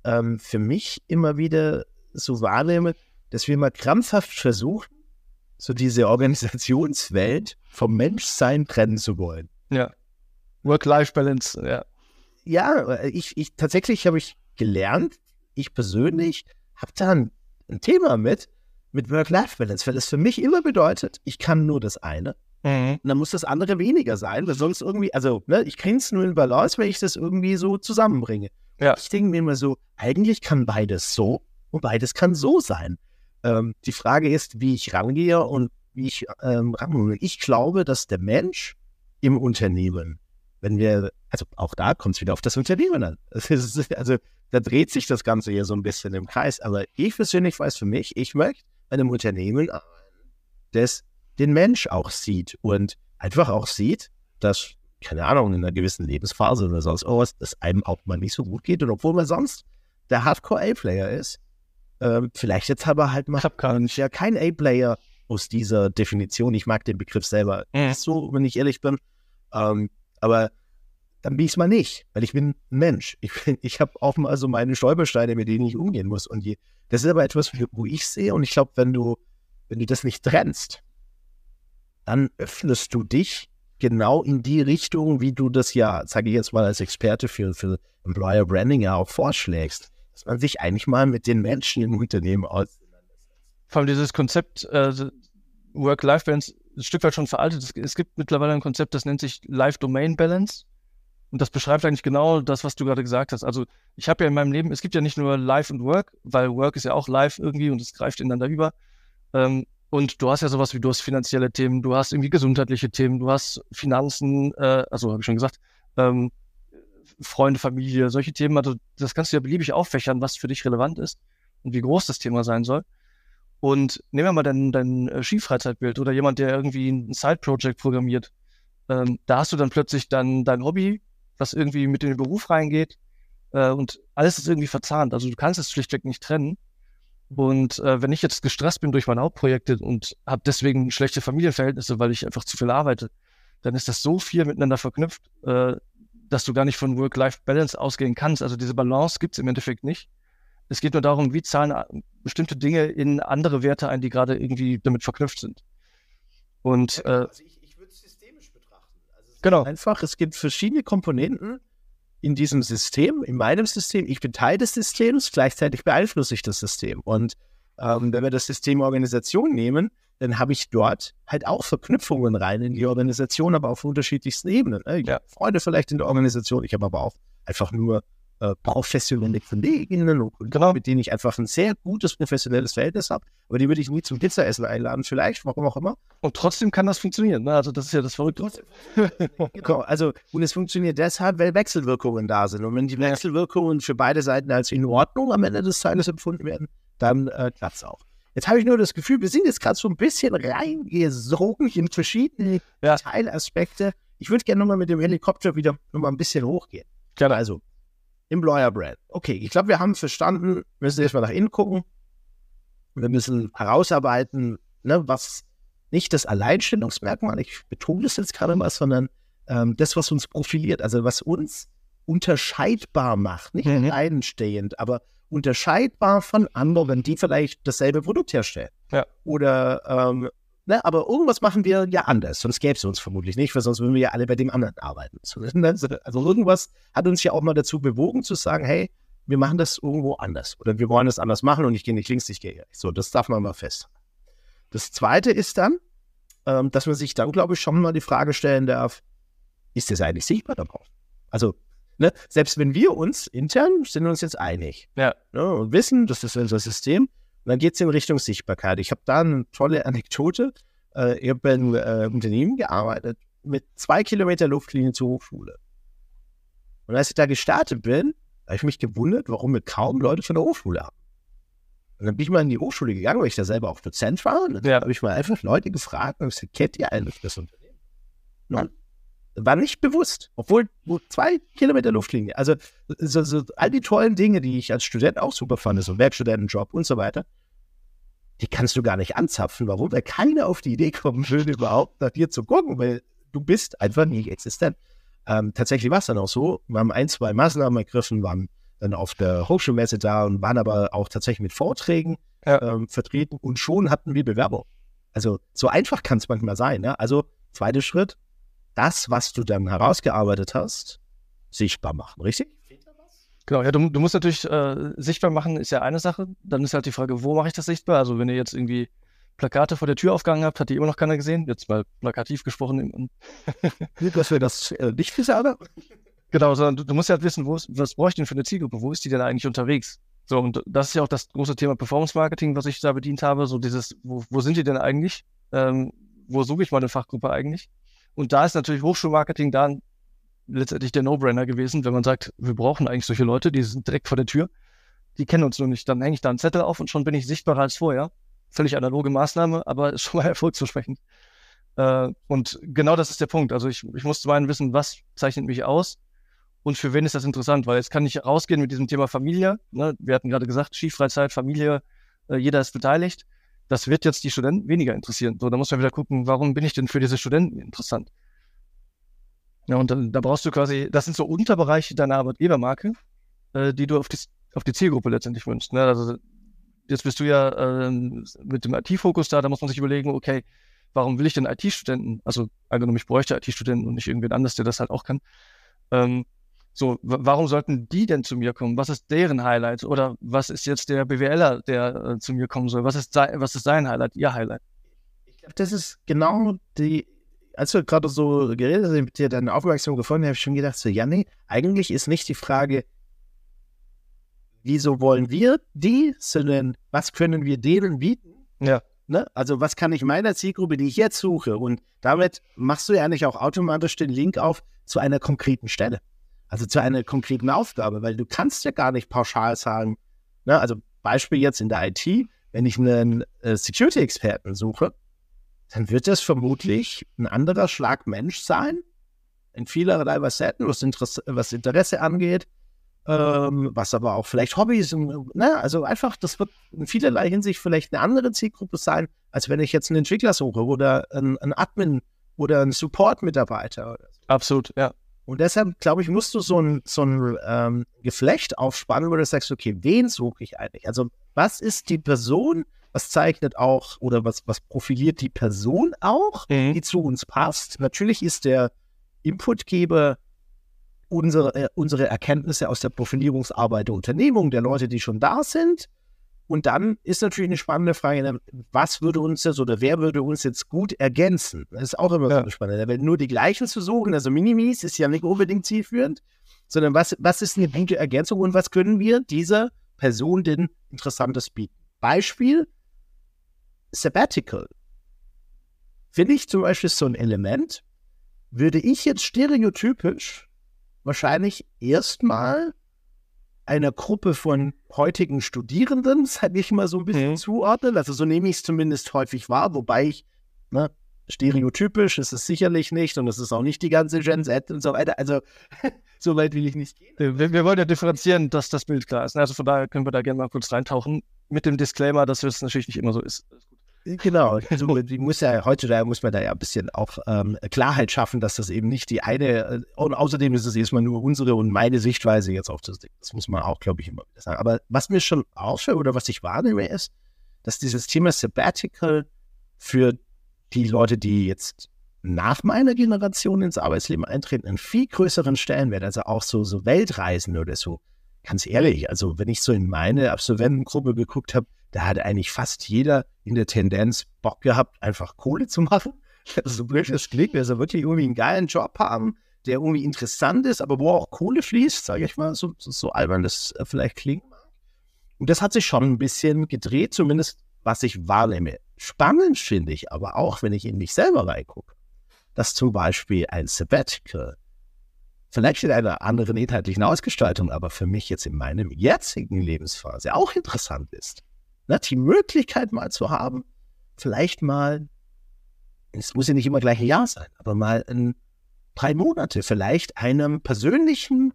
ähm, für mich immer wieder so wahrnehme, dass wir mal krampfhaft versuchen, so diese Organisationswelt vom Menschsein trennen zu wollen. Ja. Work-Life-Balance, ja. Ja, ich, ich tatsächlich habe ich gelernt, ich persönlich habe da ein, ein, Thema mit, mit Work-Life-Balance, weil es für mich immer bedeutet, ich kann nur das eine. Mhm. Und dann muss das andere weniger sein, weil sonst irgendwie, also, ne, ich kriege es nur in Balance, wenn ich das irgendwie so zusammenbringe. Ja. Ich denke mir immer so, eigentlich kann beides so und beides kann so sein. Ähm, die Frage ist, wie ich rangehe und wie ich ähm, rangehe. Ich glaube, dass der Mensch im Unternehmen, wenn wir, also auch da kommt es wieder auf das Unternehmen an. also da dreht sich das Ganze hier so ein bisschen im Kreis. Aber ich persönlich weiß für mich, ich möchte einem Unternehmen das den Mensch auch sieht und einfach auch sieht, dass, keine Ahnung, in einer gewissen Lebensphase oder sonst was, dass einem auch mal nicht so gut geht. Und obwohl man sonst der Hardcore-A-Player ist, ähm, vielleicht jetzt aber halt mal ja kein A-Player aus dieser Definition. Ich mag den Begriff selber nicht so, wenn ich ehrlich bin. Ähm, aber dann bin ich es mal nicht, weil ich bin ein Mensch. Ich, ich habe auch mal so meine Stolpersteine, mit denen ich umgehen muss. Und je, das ist aber etwas, wo ich sehe. Und ich glaube, wenn du, wenn du das nicht trennst, dann öffnest du dich genau in die Richtung, wie du das ja, sage ich jetzt mal als Experte für, für Employer Branding ja auch vorschlägst dass man sich eigentlich mal mit den Menschen im Unternehmen auseinandersetzt. Vor allem dieses Konzept äh, Work-Life-Balance ein Stück weit schon veraltet. Es, gibt mittlerweile ein Konzept, das nennt sich Life-Domain-Balance. Und das beschreibt eigentlich genau das, was du gerade gesagt hast. Also ich habe ja in meinem Leben, es gibt ja nicht nur Life und Work, weil Work ist ja auch Life irgendwie und es greift ineinander über. Ähm, und du hast ja sowas wie, du hast finanzielle Themen, du hast irgendwie gesundheitliche Themen, du hast Finanzen, äh, also habe ich schon gesagt, ähm, Freunde, Familie, solche Themen. Also das kannst du ja beliebig auffächern, was für dich relevant ist und wie groß das Thema sein soll. Und nehmen wir mal dein, dein äh, Skifreizeitbild oder jemand, der irgendwie ein Side-Project programmiert. Ähm, da hast du dann plötzlich dann dein Hobby, was irgendwie mit in den Beruf reingeht. Äh, und alles ist irgendwie verzahnt. Also du kannst es schlichtweg nicht trennen. Und äh, wenn ich jetzt gestresst bin durch meine Hauptprojekte und habe deswegen schlechte Familienverhältnisse, weil ich einfach zu viel arbeite, dann ist das so viel miteinander verknüpft, äh, dass du gar nicht von Work-Life-Balance ausgehen kannst. Also diese Balance gibt es im Endeffekt nicht. Es geht nur darum, wie zahlen bestimmte Dinge in andere Werte ein, die gerade irgendwie damit verknüpft sind. Und äh, also ich, ich würde es systemisch betrachten. Also es genau. Einfach, es gibt verschiedene Komponenten in diesem System, in meinem System. Ich bin Teil des Systems, gleichzeitig beeinflusse ich das System. Und ähm, wenn wir das System Organisation nehmen, dann habe ich dort halt auch Verknüpfungen rein in die Organisation, aber auf unterschiedlichsten Ebenen. Ne? Ich ja. habe Freunde vielleicht in der Organisation, ich habe aber auch einfach nur äh, professionelle Kolleginnen und Kollegen, Genau. mit denen ich einfach ein sehr gutes professionelles Verhältnis habe, aber die würde ich nie zum Pizzaessen einladen, vielleicht, warum auch immer. Und trotzdem kann das funktionieren. Ne? Also das ist ja das Verrückte. Genau, also, und es funktioniert deshalb, weil Wechselwirkungen da sind. Und wenn die Wechselwirkungen für beide Seiten als in Ordnung am Ende des Tages empfunden werden, dann äh, klappt es auch. Jetzt habe ich nur das Gefühl, wir sind jetzt gerade so ein bisschen reingesogen in verschiedene Ja. Teilaspekte. Ich würde gerne nochmal mit dem Helikopter wieder nochmal ein bisschen hochgehen. Gerne. Also, Employer Brand. Okay, ich glaube, wir haben verstanden, wir müssen erstmal nach innen gucken. Wir müssen herausarbeiten, ne, was nicht das Alleinstellungsmerkmal, ich betone das jetzt gerade mal, sondern ähm, das, was uns profiliert, also was uns unterscheidbar macht, nicht Mhm. alleinstehend, aber unterscheidbar von anderen, die vielleicht dasselbe Produkt herstellen. Ja. Oder, ähm, ne, aber irgendwas machen wir ja anders, sonst gäbe es uns vermutlich nicht, weil sonst würden wir ja alle bei dem anderen arbeiten. So, ne, Also irgendwas hat uns ja auch mal dazu bewogen zu sagen, hey, wir machen das irgendwo anders oder wir wollen das anders machen und ich gehe nicht links, ich gehe rechts. So, das darf man mal fest. Das zweite ist dann, ähm, dass man sich dann, glaube ich, schon mal die Frage stellen darf, ist das eigentlich sichtbar da draußen? Also, ne, selbst wenn wir uns intern sind uns jetzt einig Ja. ne, und wissen, das ist unser System, und dann geht es in Richtung Sichtbarkeit. Ich habe da eine tolle Anekdote. Äh, ich habe in äh, Unternehmen gearbeitet mit zwei Kilometer Luftlinie zur Hochschule. Und als ich da gestartet bin, habe ich mich gewundert, warum wir kaum Leute von der Hochschule haben. Und dann bin ich mal in die Hochschule gegangen, weil ich da selber auch Dozent war. Und dann Ja. habe ich mal einfach Leute gefragt und gesagt, kennt ihr eigentlich das Unternehmen? Nein. War nicht bewusst, obwohl nur zwei Kilometer Luftlinie. Also so, so, all die tollen Dinge, die ich als Student auch super fand, so Werkstudentenjob und so weiter, die kannst du gar nicht anzapfen. Warum? Weil keiner auf die Idee kommen würde, überhaupt nach dir zu gucken, weil du bist einfach nicht existent. Ähm, tatsächlich war es dann auch so. Wir haben ein, zwei Maßnahmen ergriffen, waren dann auf der Hochschulmesse da und waren aber auch tatsächlich mit Vorträgen Ja. ähm, vertreten und schon hatten wir Bewerbung. Also so einfach kann es manchmal sein. Ne? Also zweiter Schritt, das, was du dann herausgearbeitet hast, sichtbar machen, richtig? Genau, ja, du, du musst natürlich äh, sichtbar machen, ist ja eine Sache. Dann ist halt die Frage, wo mache ich das sichtbar? Also wenn ihr jetzt irgendwie Plakate vor der Tür aufgehangen habt, hat die immer noch keiner gesehen. Jetzt mal plakativ gesprochen. Dass wir das äh, nicht gesagt haben? Genau, sondern du, du musst ja halt wissen, wo ist, was brauche ich denn für eine Zielgruppe? Wo ist die denn eigentlich unterwegs? So, und das ist ja auch das große Thema Performance Marketing, was ich da bedient habe. So dieses, wo, wo sind die denn eigentlich? Ähm, wo suche ich meine Fachgruppe eigentlich? Und da ist natürlich Hochschulmarketing dann letztendlich der No-Brainer gewesen, wenn man sagt, wir brauchen eigentlich solche Leute, die sind direkt vor der Tür, die kennen uns nur nicht. Dann hänge ich da einen Zettel auf und schon bin ich sichtbarer als vorher. Völlig analoge Maßnahme, aber schon mal erfolgsversprechend. Äh, und genau das ist der Punkt. Also ich, ich muss zum einen wissen, was zeichnet mich aus und für wen ist das interessant, weil jetzt kann ich rausgehen mit diesem Thema Familie. Ne? Wir hatten gerade gesagt, Skifreizeit, Familie, äh, jeder ist beteiligt. Das wird jetzt die Studenten weniger interessieren. So, da muss man wieder gucken, warum bin ich denn für diese Studenten interessant? Ja, und dann, da brauchst du quasi, das sind so Unterbereiche deiner Arbeitgebermarke, äh, die du auf die, auf die Zielgruppe letztendlich wünschst. Ne? Also jetzt bist du ja ähm, mit dem IT-Fokus da, da muss man sich überlegen, okay, warum will ich denn IT-Studenten? Also angenommen, ich bräuchte IT-Studenten und nicht irgendwen anders, der das halt auch kann. Ähm, so, wa- warum sollten die denn zu mir kommen? Was ist deren Highlight? Oder was ist jetzt der BWLer, der äh, zu mir kommen soll? Was ist, sein, was ist sein Highlight, ihr Highlight? Ich glaube, das ist genau die, als wir gerade so geredet haben, mit dir deine Aufmerksamkeit gefunden, habe ich schon gedacht, so, ja, nee, eigentlich ist nicht die Frage, wieso wollen wir die, sondern was können wir denen bieten? Ja. Ne? Also, was kann ich meiner Zielgruppe, die ich jetzt suche? Und damit machst du ja nicht auch automatisch den Link auf zu einer konkreten Stelle. Also zu einer konkreten Aufgabe, weil du kannst ja gar nicht pauschal sagen, ne? also Beispiel jetzt in der IT, wenn ich einen äh, Security-Experten suche, dann wird das vermutlich ein anderer Schlag Mensch sein, in vielerlei Facetten, was, Interesse, was Interesse angeht, ähm, was aber auch vielleicht Hobbys, ne? also einfach, das wird in vielerlei Hinsicht vielleicht eine andere Zielgruppe sein, als wenn ich jetzt einen Entwickler suche oder einen, einen Admin oder einen Support-Mitarbeiter. Absolut, ja. Und deshalb, glaube ich, musst du so ein, so ein ähm, Geflecht aufspannen, wo du sagst, okay, wen suche ich eigentlich? Also, was ist die Person? Was zeichnet auch oder was, was profiliert die Person auch, Mhm. die zu uns passt? Natürlich ist der Inputgeber unsere, äh, unsere Erkenntnisse aus der Profilierungsarbeit der Unternehmung, der Leute, die schon da sind. Und dann ist natürlich eine spannende Frage, na, was würde uns jetzt oder wer würde uns jetzt gut ergänzen? Das ist auch immer so Ja. eine spannende. Weil nur die gleichen zu suchen, also Minimis, ist ja nicht unbedingt zielführend. sondern was, was ist eine gute Ergänzung und was können wir dieser Person denn Interessantes bieten? Beispiel Sabbatical. Finde ich zum Beispiel so ein Element, würde ich jetzt stereotypisch wahrscheinlich erstmal einer Gruppe von heutigen Studierenden, sage ich mal so ein bisschen mhm. zuordnen. Also so nehme ich es zumindest häufig wahr, wobei ich, ne, stereotypisch ist es sicherlich nicht und es ist auch nicht die ganze Gen Z und so weiter. Also so weit will ich nicht gehen. Wir, wir wollen ja differenzieren, dass das Bild klar ist. Also von daher können wir da gerne mal kurz reintauchen mit dem Disclaimer, dass es natürlich nicht immer so ist. Genau, also muss ja heutzutage muss man da ja ein bisschen auch ähm, Klarheit schaffen, dass das eben nicht die eine äh, und außerdem ist es erstmal nur unsere und meine Sichtweise jetzt auf das Ding. Das muss man auch, glaube ich, immer wieder sagen. Aber was mir schon auffällt oder was ich wahrnehme, ist, dass dieses Thema Sabbatical für die Leute, die jetzt nach meiner Generation ins Arbeitsleben eintreten, einen viel größeren Stellenwert, also auch so, so Weltreisen oder so. Ganz ehrlich, also wenn ich so in meine Absolventengruppe geguckt habe, da hat eigentlich fast jeder in der Tendenz Bock gehabt, einfach Kohle zu machen. So blöd das klingt, also wirklich irgendwie einen geilen Job haben, der irgendwie interessant ist, aber wo auch Kohle fließt, sage ich mal, so, so albern das äh, vielleicht klingt. Und das hat sich schon ein bisschen gedreht, zumindest was ich wahrnehme. Spannend finde ich aber auch, wenn ich in mich selber reingucke, dass zum Beispiel ein Sabbatical vielleicht in einer anderen inhaltlichen Ausgestaltung, aber für mich jetzt in meinem jetzigen Lebensphase auch interessant ist ne, die Möglichkeit mal zu haben, vielleicht mal, es muss ja nicht immer gleich ein Jahr sein, aber mal in drei Monate vielleicht einem persönlichen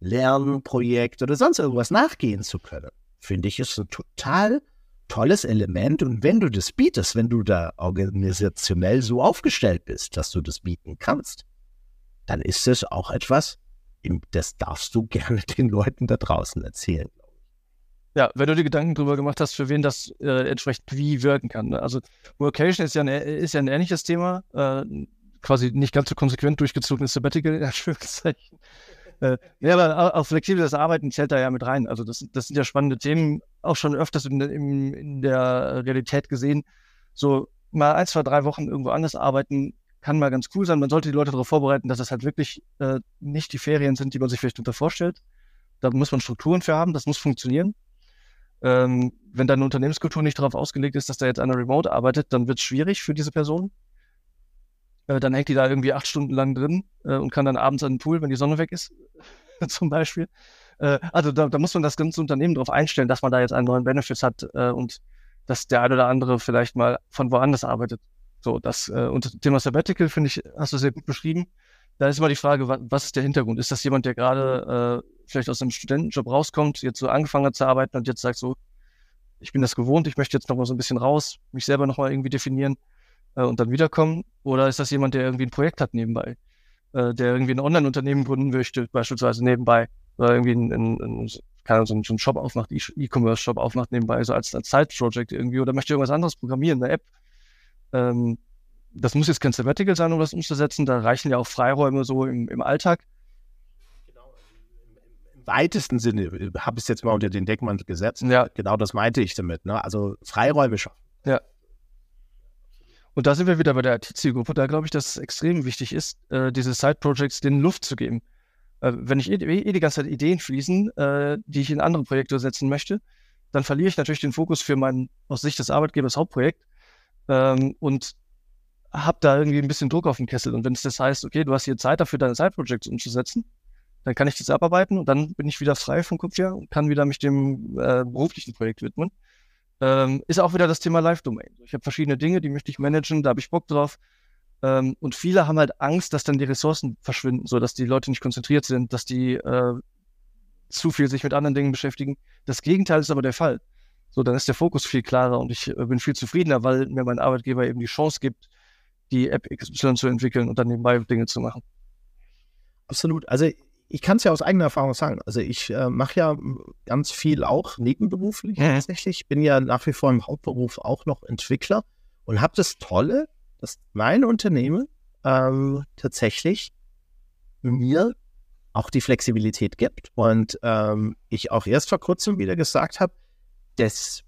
Lernprojekt oder sonst irgendwas nachgehen zu können, finde ich, ist ein total tolles Element. Und wenn du das bietest, wenn du da organisationell so aufgestellt bist, dass du das bieten kannst, dann ist es auch etwas, das darfst du gerne den Leuten da draußen erzählen. Ja, wenn du dir Gedanken darüber gemacht hast, für wen das äh, entsprechend wie wirken kann. Ne? Also Workation ist ja, ein, ist ja ein ähnliches Thema, äh, quasi nicht ganz so konsequent durchgezogenes Sabbatical, in Anführungszeichen. äh, ja, aber auch flexibles Arbeiten zählt da ja mit rein. Also das, das sind ja spannende Themen, auch schon öfters in, in, in der Realität gesehen. So mal ein, zwei, drei Wochen irgendwo anders arbeiten, kann mal ganz cool sein. Man sollte die Leute darauf vorbereiten, dass es halt wirklich äh, nicht die Ferien sind, die man sich vielleicht unter vorstellt. Da muss man Strukturen für haben, das muss funktionieren. Ähm, wenn deine Unternehmenskultur nicht darauf ausgelegt ist, dass da jetzt einer remote arbeitet, dann wird es schwierig für diese Person. Äh, dann hängt die da irgendwie acht Stunden lang drin äh, und kann dann abends an den Pool, wenn die Sonne weg ist, zum Beispiel. Äh, also da, da, muss man das ganze Unternehmen darauf einstellen, dass man da jetzt einen neuen Benefits hat äh, und dass der eine oder andere vielleicht mal von woanders arbeitet. So, das äh, und Thema Sabbatical finde ich, hast du sehr gut beschrieben. Da ist immer die Frage, was, was ist der Hintergrund? Ist das jemand, der gerade äh, vielleicht aus einem Studentenjob rauskommt, jetzt so angefangen hat zu arbeiten und jetzt sagt so, ich bin das gewohnt, ich möchte jetzt noch mal so ein bisschen raus, mich selber noch mal irgendwie definieren äh, und dann wiederkommen? Oder ist das jemand, der irgendwie ein Projekt hat nebenbei, äh, der irgendwie ein Online-Unternehmen gründen möchte, beispielsweise nebenbei, oder irgendwie ein, ein, ein keine Ahnung, so einen Shop aufmacht, E-Commerce-Shop aufmacht nebenbei, so als, als Side-Project irgendwie, oder möchte irgendwas anderes programmieren, eine App. Ähm, das muss jetzt kein Sabbatical sein, um das umzusetzen. Da reichen ja auch Freiräume so im, im Alltag weitesten Sinne habe ich es jetzt mal unter den Deckmantel gesetzt. Ja. Genau das meinte ich damit. Ne? Also Freiräume schaffen. Ja. Und da sind wir wieder bei der IT-Zielgruppe. Da glaube ich, dass es extrem wichtig ist, äh, diese Side-Projects denen Luft zu geben. Äh, wenn ich eh, eh, die ganze Zeit Ideen fließen, äh, die ich in andere Projekte setzen möchte, dann verliere ich natürlich den Fokus für mein aus Sicht des Arbeitgebers Hauptprojekt ähm, und habe da irgendwie ein bisschen Druck auf dem Kessel. Und wenn es das heißt, okay, du hast hier Zeit dafür, deine Side-Projects umzusetzen, dann kann ich das abarbeiten und dann bin ich wieder frei vom Kopf her und kann wieder mich dem äh, beruflichen Projekt widmen. Ähm, ist auch wieder das Thema Live-Domain. Ich habe verschiedene Dinge, die möchte ich managen, da habe ich Bock drauf. Ähm, und viele haben halt Angst, dass dann die Ressourcen verschwinden, so dass die Leute nicht konzentriert sind, dass die äh, zu viel sich mit anderen Dingen beschäftigen. Das Gegenteil ist aber der Fall. So, dann ist der Fokus viel klarer und ich äh, bin viel zufriedener, weil mir mein Arbeitgeber eben die Chance gibt, die App XY zu entwickeln und dann nebenbei Dinge zu machen. Absolut. Also ich kann es ja aus eigener Erfahrung sagen. Also ich äh, mache ja ganz viel auch nebenberuflich ja. tatsächlich. Ich bin ja nach wie vor im Hauptberuf auch noch Entwickler und habe das Tolle, dass mein Unternehmen ähm, tatsächlich mir auch die Flexibilität gibt. Und ähm, ich auch erst vor kurzem wieder gesagt habe, das,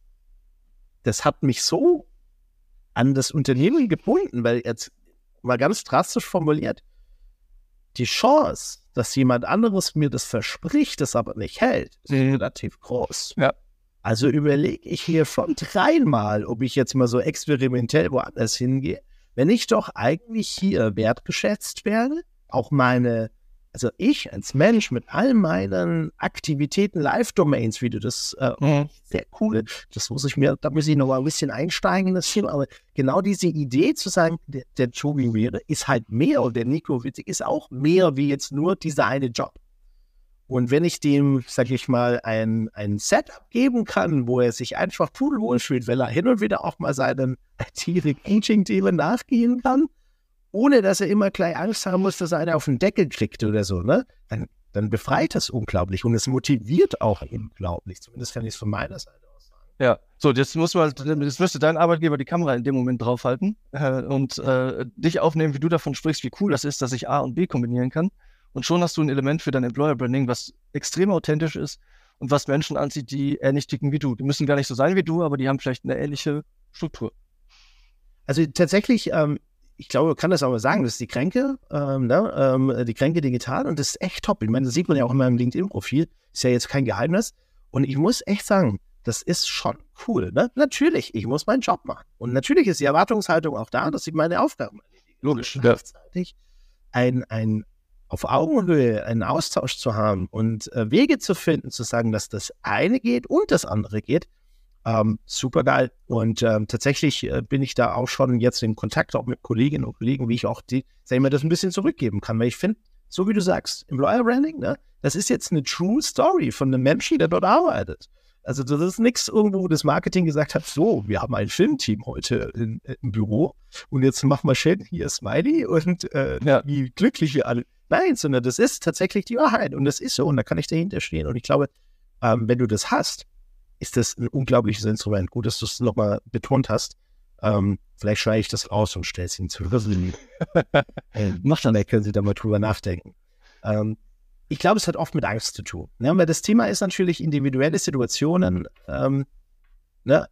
das hat mich so an das Unternehmen gebunden, weil jetzt mal ganz drastisch formuliert, die Chance, dass jemand anderes mir das verspricht, das aber nicht hält, ist mhm. relativ groß. Ja. Also überlege ich mir von dreimal, ob ich jetzt mal so experimentell woanders hingehe, wenn ich doch eigentlich hier wertgeschätzt werde, auch meine also ich als Mensch mit all meinen Aktivitäten, Live-Domains, wie du das äh, mhm. sehr cool, das muss ich mir, da muss ich noch mal ein bisschen einsteigen in das Thema, aber genau diese Idee zu sagen, der, der Tobi wäre, ist halt mehr und der Nico Wittig ist auch mehr wie jetzt nur dieser eine Job. Und wenn ich dem, sag ich mal, ein, ein Setup geben kann, wo er sich einfach pudelwohl fühlt, weil er hin und wieder auch mal seinen IT-Recruiting-Themen nachgehen kann, ohne dass er immer gleich Angst haben muss, dass er einen auf den Deckel kriegt oder so, ne? Dann, dann befreit das unglaublich und es motiviert auch unglaublich. Zumindest kann ich es von meiner Seite aus sagen. Ja, so, jetzt muss man, jetzt müsste dein Arbeitgeber die Kamera in dem Moment draufhalten äh, und äh, dich aufnehmen, wie du davon sprichst, wie cool das ist, dass ich A und B kombinieren kann. Und schon hast du ein Element für dein Employer Branding, was extrem authentisch ist und was Menschen anzieht, die ähnlich ticken wie du. Die müssen gar nicht so sein wie du, aber die haben vielleicht eine ähnliche Struktur. Also tatsächlich, ähm, ich glaube, kann das auch mal sagen, das ist die Kränke, ähm, ne? ähm, die Kränke digital und das ist echt top. Ich meine, das sieht man ja auch in meinem LinkedIn-Profil, ist ja jetzt kein Geheimnis. Und ich muss echt sagen, das ist schon cool. Ne? Natürlich, ich muss meinen Job machen. Und natürlich ist die Erwartungshaltung auch da, dass ich meine Aufgaben erledige. Logisch. Gleichzeitig ein, ein auf Augenhöhe einen Austausch zu haben und äh, Wege zu finden, zu sagen, dass das eine geht und das andere geht, ähm, super geil. Und ähm, tatsächlich äh, bin ich da auch schon jetzt in Kontakt auch mit Kolleginnen und Kollegen, wie ich auch die, sag ich mal, das ein bisschen zurückgeben kann. Weil ich finde, so wie du sagst, Employer Branding, ne, das ist jetzt eine True Story von einem Menschen, der dort arbeitet. Also das ist nichts irgendwo, wo das Marketing gesagt hat, so, wir haben ein Filmteam heute in, im Büro und jetzt machen wir schön hier Smiley und äh, ja. wie glücklich wir alle. Nein, sondern das ist tatsächlich die Wahrheit und das ist so und da kann ich dahinter stehen. Und ich glaube, ähm, wenn du das hast, ist das ein unglaubliches Instrument. Gut, dass du es nochmal betont hast. Ähm, vielleicht schneide ich das aus und stelle es Ihnen zu. äh, Macht dann, können Sie da mal drüber nachdenken. Ähm, ich glaube, es hat oft mit Angst zu tun. Ne? Weil das Thema ist natürlich individuelle Situationen. Ähm, ne?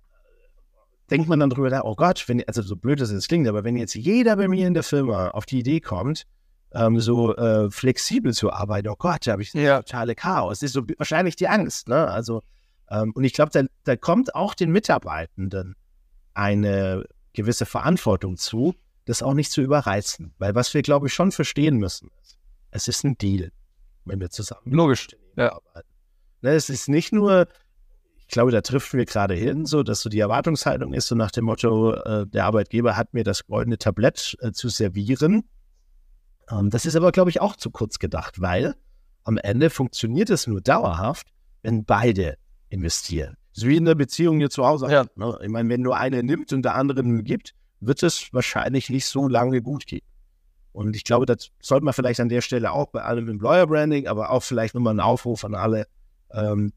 Denkt man dann drüber nach, oh Gott, wenn, also so blöd das jetzt klingt, aber wenn jetzt jeder bei mir in der Firma auf die Idee kommt, ähm, so äh, flexibel zu arbeiten, oh Gott, da habe ich ja. totale Chaos. Das ist so wahrscheinlich die Angst. Ne? Also ähm, und ich glaube, da, da kommt auch den Mitarbeitenden eine gewisse Verantwortung zu, das auch nicht zu überreizen. Weil was wir, glaube ich, schon verstehen müssen, ist, es ist ein Deal, wenn wir zusammen Logisch. Ja. arbeiten. Ne, es ist nicht nur, ich glaube, da treffen wir gerade hin, so dass so die Erwartungshaltung ist, so nach dem Motto, äh, der Arbeitgeber hat mir das goldene Tablett äh, zu servieren. Ähm, das ist aber, glaube ich, auch zu kurz gedacht, weil am Ende funktioniert es nur dauerhaft, wenn beide investieren. So wie in der Beziehung hier zu Hause. Ja. Ne? Ich meine, wenn nur einer nimmt und der andere nur gibt, wird es wahrscheinlich nicht so lange gut gehen. Und ich glaube, das sollte man vielleicht an der Stelle auch bei allem Employer Branding, aber auch vielleicht nochmal einen Aufruf an alle ähm,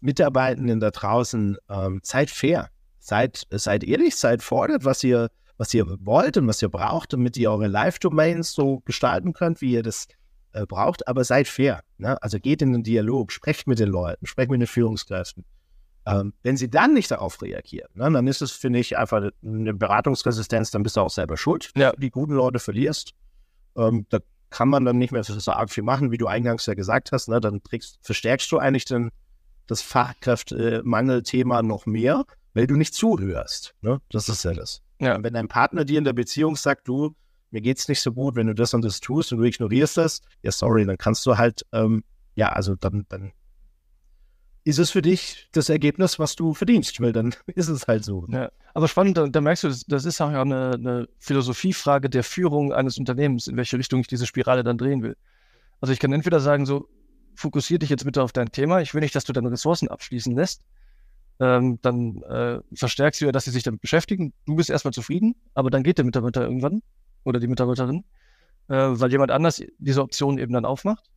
Mitarbeitenden da draußen. Ähm, seid fair. Seid, seid ehrlich, seid fordert, was ihr, was ihr wollt und was ihr braucht, damit ihr eure Live-Domains so gestalten könnt, wie ihr das äh, braucht, aber seid fair. Ne? Also geht in den Dialog, sprecht mit den Leuten, sprecht mit den Führungskräften. Ähm, wenn sie dann nicht darauf reagieren, ne, dann ist es, finde ich, einfach eine Beratungsresistenz, dann bist du auch selber schuld. Ja. Die guten Leute verlierst. Ähm, da kann man dann nicht mehr so arg viel machen, wie du eingangs ja gesagt hast. Ne? Dann trägst, verstärkst du eigentlich den, das Fachkräftemangelthema noch mehr, weil du nicht zuhörst. Ne? Das ist ja das. Ja. Wenn dein Partner dir in der Beziehung sagt, du, mir geht es nicht so gut, wenn du das und das tust und du ignorierst das, ja, sorry, dann kannst du halt, ähm, ja, also dann, dann ist es für dich das Ergebnis, was du verdienst, weil dann ist es halt so. Ja, aber spannend, da, da merkst du, das, ist auch eine, eine, Philosophiefrage der Führung eines Unternehmens, in welche Richtung ich diese Spirale dann drehen will. Also ich kann entweder sagen, so, fokussier dich jetzt bitte auf dein Thema, ich will nicht, dass du deine Ressourcen abschließen lässt, ähm, dann äh, verstärkst du ja, dass sie sich damit beschäftigen, du bist erstmal zufrieden, aber dann geht der Mitarbeiter irgendwann oder die Mitarbeiterin, äh, weil jemand anders diese Option eben dann aufmacht.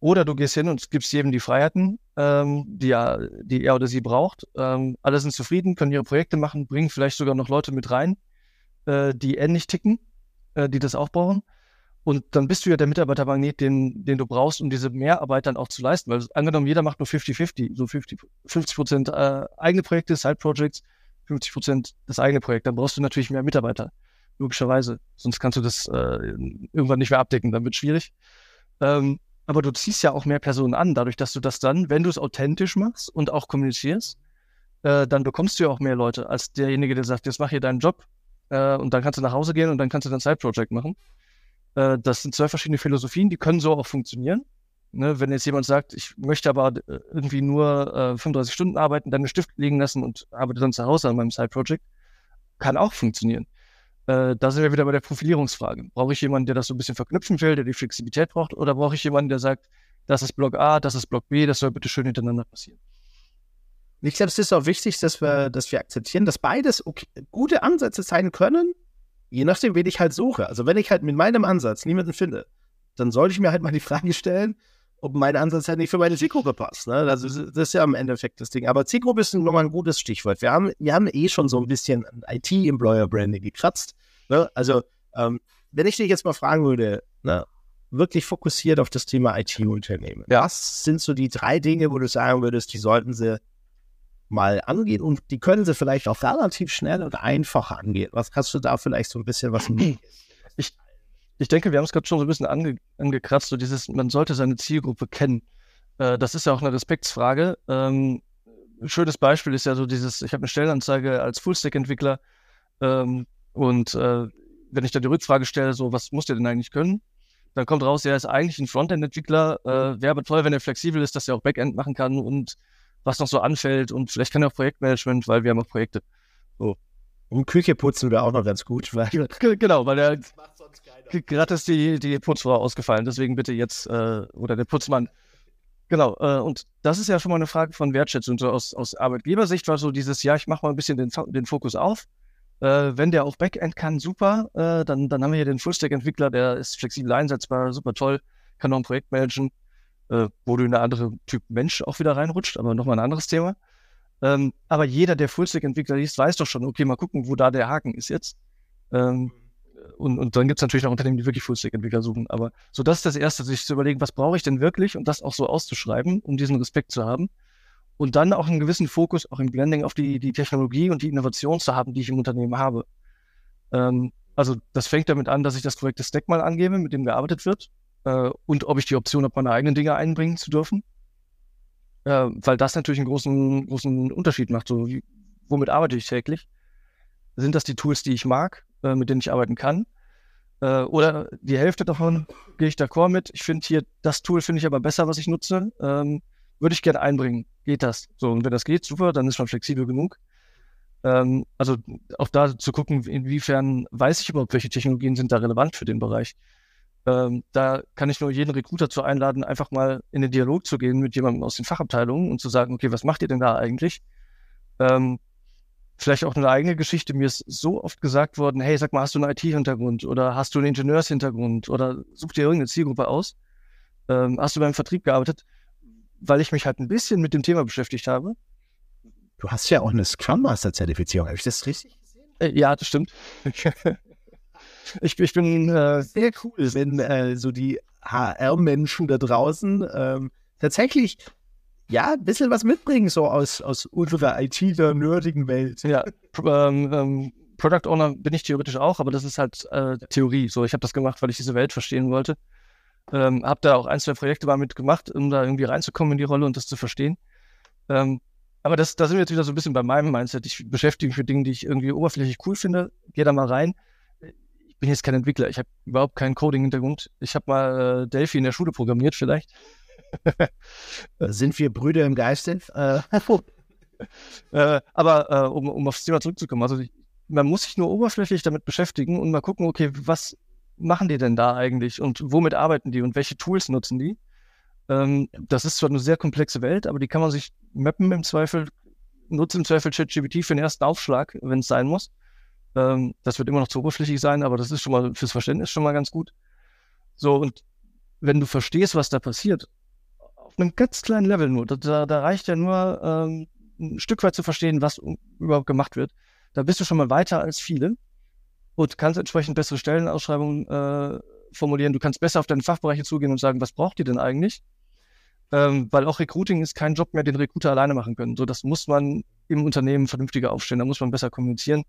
Oder du gehst hin und gibst jedem die Freiheiten, ähm, die, er, die er oder sie braucht. Ähm, alle sind zufrieden, können ihre Projekte machen, bringen vielleicht sogar noch Leute mit rein, äh, die ähnlich ticken, äh, die das auch brauchen. Und dann bist du ja der Mitarbeitermagnet, den, den du brauchst, um diese Mehrarbeit dann auch zu leisten. Weil angenommen, jeder macht nur 50-50, so 50, 50 Prozent äh, eigene Projekte, Side-Projects, 50 Prozent das eigene Projekt. Dann brauchst du natürlich mehr Mitarbeiter logischerweise. Sonst kannst du das äh, irgendwann nicht mehr abdecken, dann wird schwierig. Ähm, aber du ziehst ja auch mehr Personen an, dadurch, dass du das dann, wenn du es authentisch machst und auch kommunizierst, äh, dann bekommst du ja auch mehr Leute als derjenige, der sagt, jetzt mach hier deinen Job äh, und dann kannst du nach Hause gehen und dann kannst du dein Side-Project machen. Äh, das sind zwei verschiedene Philosophien, die können so auch funktionieren. Ne, wenn jetzt jemand sagt, ich möchte aber äh, irgendwie nur äh, 35 Stunden arbeiten, dann einen Stift liegen lassen und arbeite dann zu Hause an meinem Side-Project, kann auch funktionieren. Äh, da sind wir wieder bei der Profilierungsfrage. Brauche ich jemanden, der das so ein bisschen verknüpfen will, der die Flexibilität braucht, oder brauche ich jemanden, der sagt, das ist Block A, das ist Block B, das soll bitte schön hintereinander passieren? Ich glaube, es ist auch wichtig, dass wir, dass wir akzeptieren, dass beides okay, gute Ansätze sein können, je nachdem, wen ich halt suche. Also wenn ich halt mit meinem Ansatz niemanden finde, dann sollte ich mir halt mal die Frage stellen, ob mein Ansatz halt nicht für meine Zielgruppe passt. Ne? Also das ist ja im Endeffekt das Ding. Aber Zielgruppe ist nochmal ein gutes Stichwort. Wir haben, wir haben eh schon so ein bisschen IT-Employer-Branding gekratzt. Ne? Also ähm, wenn ich dich jetzt mal fragen würde, ne, wirklich fokussiert auf das Thema IT-Unternehmen, ja. was sind so die drei Dinge, wo du sagen würdest, die sollten sie mal angehen und die können sie vielleicht auch relativ schnell und einfach angehen. Was kannst du da vielleicht so ein bisschen was Ich, ich denke, wir haben es gerade schon so ein bisschen ange, angekratzt, so dieses, man sollte seine Zielgruppe kennen. Äh, das ist ja auch eine Respektsfrage. Ähm, ein schönes Beispiel ist ja so dieses, ich habe eine Stellenanzeige als Fullstack-Entwickler ähm, und äh, wenn ich da die Rückfrage stelle, so, was muss der denn eigentlich können? Dann kommt raus, er ist eigentlich ein Frontend-Entwickler, äh, wäre aber toll, wenn er flexibel ist, dass er auch Backend machen kann und was noch so anfällt und vielleicht kann er auch Projektmanagement, weil wir haben auch Projekte. So. Und Küche putzen wäre auch noch ganz gut, weil. Genau, weil der gerade ist die, die Putzfrau ausgefallen, deswegen bitte jetzt, äh, oder der Putzmann. Genau, äh, und das ist ja schon mal eine Frage von Wertschätzung. So aus, aus Arbeitgebersicht war so dieses, ja, ich mache mal ein bisschen den, den Fokus auf. Äh, wenn der auch Backend kann, super. Äh, dann, dann haben wir hier den Fullstack-Entwickler, der ist flexibel einsetzbar, super toll, kann noch ein Projekt managen, äh, wo du in eine andere Typ Mensch auch wieder reinrutscht, aber nochmal ein anderes Thema. Ähm, aber jeder, der Fullstack-Entwickler liest, weiß doch schon, okay, mal gucken, wo da der Haken ist jetzt. Ähm, und, und dann gibt es natürlich noch Unternehmen, die wirklich Fullstack-Entwickler suchen. Aber so das ist das Erste, sich zu überlegen, was brauche ich denn wirklich und das auch so auszuschreiben, um diesen Respekt zu haben. Und dann auch einen gewissen Fokus, auch im Blending, auf die, die Technologie und die Innovation zu haben, die ich im Unternehmen habe. Ähm, also das fängt damit an, dass ich das korrekte Stack mal angebe, mit dem gearbeitet wird. Äh, und ob ich die Option habe, meine eigenen Dinge einbringen zu dürfen. Äh, weil das natürlich einen großen, großen Unterschied macht. So, wie, womit arbeite ich täglich? Sind das die Tools, die ich mag? Äh, mit denen ich arbeiten kann. Äh, oder die Hälfte davon gehe ich d'accord mit. Ich finde hier, das Tool finde ich aber besser, was ich nutze. Ähm, würde ich gerne einbringen. Geht das? So, und wenn das geht, super, dann ist man flexibel genug. Ähm, also auch da zu gucken, inwiefern weiß ich überhaupt, welche Technologien sind da relevant für den Bereich. Ähm, da kann ich nur jeden Recruiter zu einladen, einfach mal in den Dialog zu gehen mit jemandem aus den Fachabteilungen und zu sagen, okay, was macht ihr denn da eigentlich? Ähm, vielleicht auch eine eigene Geschichte. Mir ist so oft gesagt worden, hey, sag mal, hast du einen IT-Hintergrund oder hast du einen Ingenieurshintergrund oder such dir irgendeine Zielgruppe aus? Ähm, hast du beim Vertrieb gearbeitet? Weil ich mich halt ein bisschen mit dem Thema beschäftigt habe. Du hast ja auch eine Scrum Master Zertifizierung. Habe ich das richtig gesehen? Äh, ja, das stimmt. ich, ich, bin äh, sehr cool, wenn äh, so die HR-Menschen da draußen ähm, tatsächlich ja, ein bisschen was mitbringen, so aus, aus unserer IT-nerdigen Welt. Ja, ähm, ähm, Product Owner bin ich theoretisch auch, aber das ist halt äh, Theorie. So, ich habe das gemacht, weil ich diese Welt verstehen wollte. Ähm, habe da auch ein, zwei Projekte mal mitgemacht, um da irgendwie reinzukommen in die Rolle und das zu verstehen. Ähm, aber das, da sind wir jetzt wieder so ein bisschen bei meinem Mindset. Ich beschäftige mich mit Dingen, die ich irgendwie oberflächlich cool finde, gehe da mal rein. Ich bin jetzt kein Entwickler, ich habe überhaupt keinen Coding-Hintergrund. Ich habe mal äh, Delphi in der Schule programmiert vielleicht. Sind wir Brüder im Geiste? Äh, äh, aber äh, um, um aufs Thema zurückzukommen, also ich, man muss sich nur oberflächlich damit beschäftigen und mal gucken, okay, was machen die denn da eigentlich und womit arbeiten die und welche Tools nutzen die? Ähm, das ist zwar eine sehr komplexe Welt, aber die kann man sich mappen im Zweifel, nutzt im Zweifel ChatGPT für den ersten Aufschlag, wenn es sein muss. Ähm, das wird immer noch zu oberflächlich sein, aber das ist schon mal fürs Verständnis schon mal ganz gut. So, und wenn du verstehst, was da passiert einem ganz kleinen Level nur. Da, da reicht ja nur ähm, ein Stück weit zu verstehen, was überhaupt gemacht wird. Da bist du schon mal weiter als viele und kannst entsprechend bessere Stellenausschreibungen äh, formulieren. Du kannst besser auf deine Fachbereiche zugehen und sagen, was braucht ihr denn eigentlich? Ähm, weil auch Recruiting ist kein Job mehr, den Recruiter alleine machen können. So, das muss man im Unternehmen vernünftiger aufstellen. Da muss man besser kommunizieren.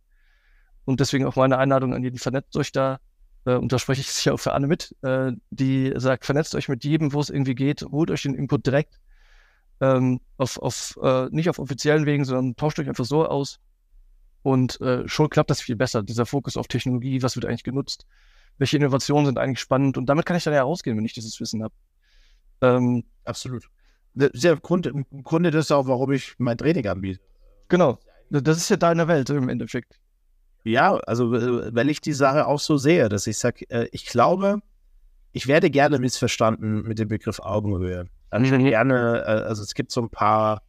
Und deswegen auch meine Einladung an jeden, vernetzt euch da. Äh, und da spreche ich sicher auch für Anne mit, äh, die sagt, vernetzt euch mit jedem, wo es irgendwie geht, holt euch den Input direkt. Ähm, auf, auf, äh, nicht auf offiziellen Wegen, sondern tauscht euch einfach so aus. Und schon klappt das viel besser. Dieser Fokus auf Technologie, was wird eigentlich genutzt? Welche Innovationen sind eigentlich spannend? Und damit kann ich dann ja rausgehen, wenn ich dieses Wissen habe. Ähm, Absolut. Sehr Grund, im Grunde das ist auch, warum ich mein Training anbiete. Genau. Das ist ja deine Welt im Endeffekt. Ja, also weil ich die Sache auch so sehe, dass ich sage, äh, ich glaube, ich werde gerne missverstanden mit dem Begriff Augenhöhe. Dann mhm. gerne, äh, also es gibt so ein paar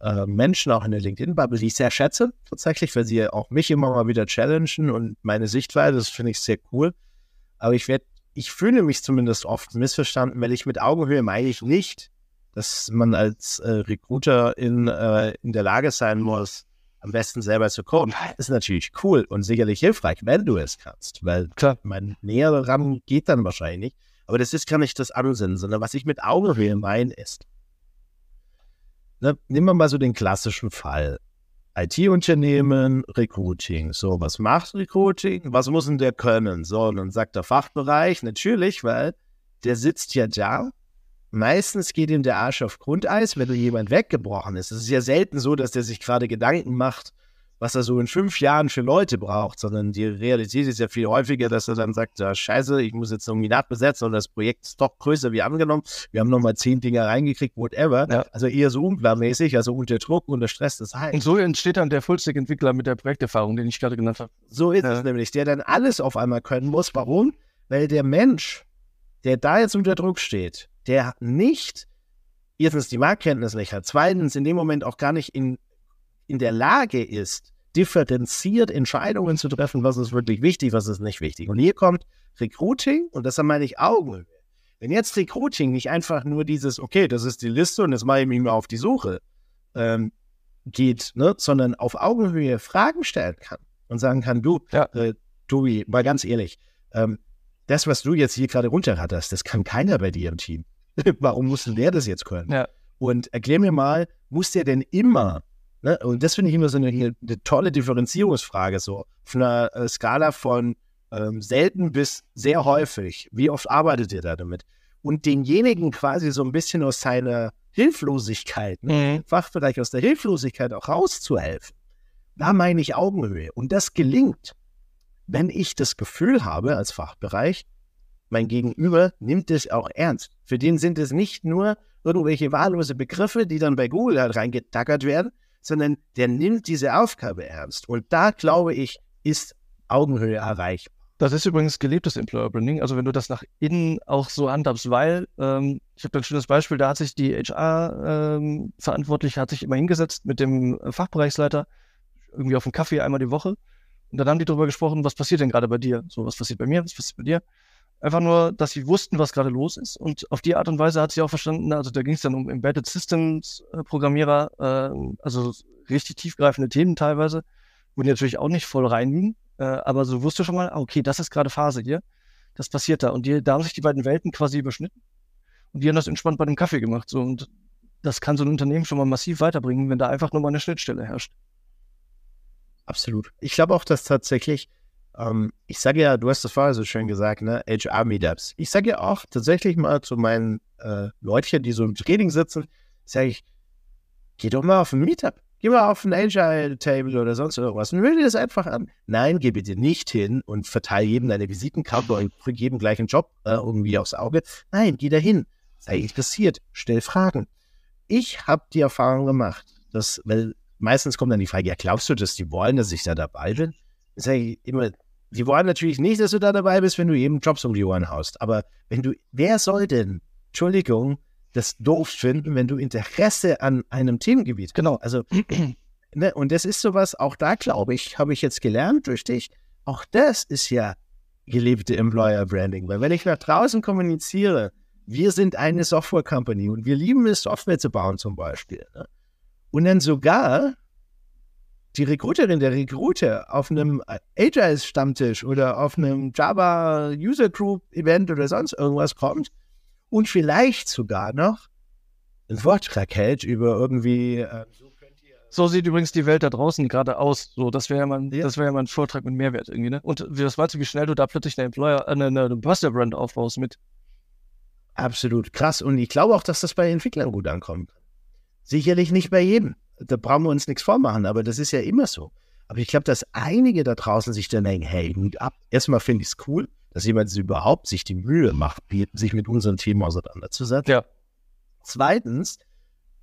äh, Menschen auch in der LinkedIn-Bubble, die ich sehr schätze, tatsächlich, weil sie auch mich immer mal wieder challengen und meine Sichtweise, das finde ich sehr cool. Aber ich werde, ich fühle mich zumindest oft missverstanden, weil ich mit Augenhöhe meine ich nicht, dass man als äh, Recruiter in, äh, in der Lage sein muss, am besten selber zu coden. Das ist natürlich cool und sicherlich hilfreich, wenn du es kannst, weil Klar. mein näherer ran geht dann wahrscheinlich nicht. Aber das ist gar nicht das Ansinnen, sondern was ich mit Augenhöhe meine ist, ne, nehmen wir mal so den klassischen Fall. IT-Unternehmen, Recruiting. So, was macht Recruiting? Was muss denn der können? So, und dann sagt der Fachbereich natürlich, weil der sitzt ja da Meistens geht ihm der Arsch auf Grundeis, wenn jemand weggebrochen ist. Es ist ja selten so, dass der sich gerade Gedanken macht, was er so in fünf Jahren für Leute braucht, sondern die Realität ist ja viel häufiger, dass er dann sagt, ja, scheiße, ich muss jetzt irgendwie nachbesetzen und das Projekt ist doch größer wie angenommen. Wir haben nochmal zehn Dinger reingekriegt, whatever. Ja. Also eher so unplanmäßig, also unter Druck, unter Stress des Heims. Und so entsteht dann der Fullstack-Entwickler mit der Projekterfahrung, den ich gerade genannt habe. So ist ja. es nämlich, der dann alles auf einmal können muss. Warum? Weil der Mensch, der da jetzt unter Druck steht, der nicht erstens die Marktkenntnis nicht hat, zweitens in dem Moment auch gar nicht in, in der Lage ist, differenziert Entscheidungen zu treffen, was ist wirklich wichtig, was ist nicht wichtig. Und hier kommt Recruiting und das meine ich Augenhöhe. Wenn jetzt Recruiting nicht einfach nur dieses, okay, das ist die Liste und jetzt mache ich mich mal auf die Suche ähm, geht, ne, sondern auf Augenhöhe Fragen stellen kann und sagen kann, du, ja. äh, Tobi, mal ganz ehrlich, ähm, das, was du jetzt hier gerade runterratterst, das kann keiner bei dir im Team. Warum muss denn der das jetzt können? Ja. Und erklär mir mal, muss der denn immer, ne? und das finde ich immer so eine, eine, tolle Differenzierungsfrage, so auf einer äh, Skala von ähm, selten bis sehr häufig. Wie oft arbeitet ihr da damit? Und denjenigen quasi so ein bisschen aus seiner Hilflosigkeit, ne? mhm. Fachbereich aus der Hilflosigkeit auch rauszuhelfen. Da meine ich Augenhöhe. Und das gelingt wenn ich das Gefühl habe als Fachbereich, mein Gegenüber nimmt es auch ernst. Für den sind es nicht nur irgendwelche wahllose Begriffe, die dann bei Google halt reingetackert werden, sondern der nimmt diese Aufgabe ernst. Und da, glaube ich, ist Augenhöhe erreichbar. Das ist übrigens gelebtes Employer Branding, also wenn du das nach innen auch so handhabst, weil ähm, ich habe da ein schönes Beispiel, da hat sich die HR-Verantwortliche ähm, hat sich immer hingesetzt mit dem Fachbereichsleiter, irgendwie auf einen Kaffee einmal die Woche und dann haben die darüber gesprochen, was passiert denn gerade bei dir? So, was passiert bei mir, was passiert bei dir? Einfach nur, dass sie wussten, was gerade los ist. Und auf die Art und Weise hat sie auch verstanden, also da ging es dann um Embedded Systems äh, Programmierer, äh, also richtig tiefgreifende Themen teilweise, wo die natürlich auch nicht voll reinliegen. Äh, aber so wusste schon mal, ah, okay, das ist gerade Phase hier. Das passiert da. Und die, da haben sich die beiden Welten quasi überschnitten. Und die haben das entspannt bei dem Kaffee gemacht. So, und das kann so ein Unternehmen schon mal massiv weiterbringen, wenn da einfach nur mal eine Schnittstelle herrscht. Absolut. Ich glaube auch, dass tatsächlich, ähm, ich sage ja, du hast das vorher so schön gesagt, ne, HR-Meetups. Ich sage ja auch tatsächlich mal zu meinen äh, Leutchen, die so im Training sitzen, sage ich, geh doch mal auf ein Meetup. Geh mal auf ein Agile-Table oder sonst irgendwas und hör dir das einfach an. Nein, geh bitte nicht hin und verteile jedem deine Visitenkarte und drück jedem gleich einen Job äh, irgendwie aufs Auge. Nein, geh dahin. Sei interessiert. Stell Fragen. Ich habe die Erfahrung gemacht, dass, weil meistens kommt dann die Frage, ja, glaubst du, dass die wollen, dass ich da dabei bin? Ich sage immer, die wollen natürlich nicht, dass du da dabei bist, wenn du jedem Jobs um die Ohren haust. Aber wenn du, wer soll denn, Entschuldigung, das doof finden, wenn du Interesse an einem Themengebiet Genau. Also, ne, und das ist sowas, auch da glaube ich, habe ich jetzt gelernt durch dich, auch das ist ja gelebte Employer Branding. Weil wenn ich nach draußen kommuniziere, wir sind eine Software Company und wir lieben es, Software zu bauen zum Beispiel. Ne? Und dann sogar die Recruiterin, der Recruiter auf einem Agile-Stammtisch oder auf einem Java User Group Event oder sonst irgendwas kommt und vielleicht sogar noch einen Vortrag hält über irgendwie, äh, so sieht übrigens die Welt da draußen gerade aus. So, das wäre ja mal, ja. das wäre ja mal ein Vortrag mit Mehrwert irgendwie, ne? Und was meinst du, wie schnell du da plötzlich eine Employer, äh, eine, eine Personal Brand aufbaust mit? Absolut krass. Und ich glaube auch, dass das bei Entwicklern gut ankommt. Sicherlich nicht bei jedem. Da brauchen wir uns nichts vormachen, aber das ist ja immer so. Aber ich glaube, dass einige da draußen sich dann denken, hey, ab. Erstmal finde ich es cool, dass jemand überhaupt sich die Mühe macht, sich mit unseren Themen auseinanderzusetzen. Ja. Zweitens,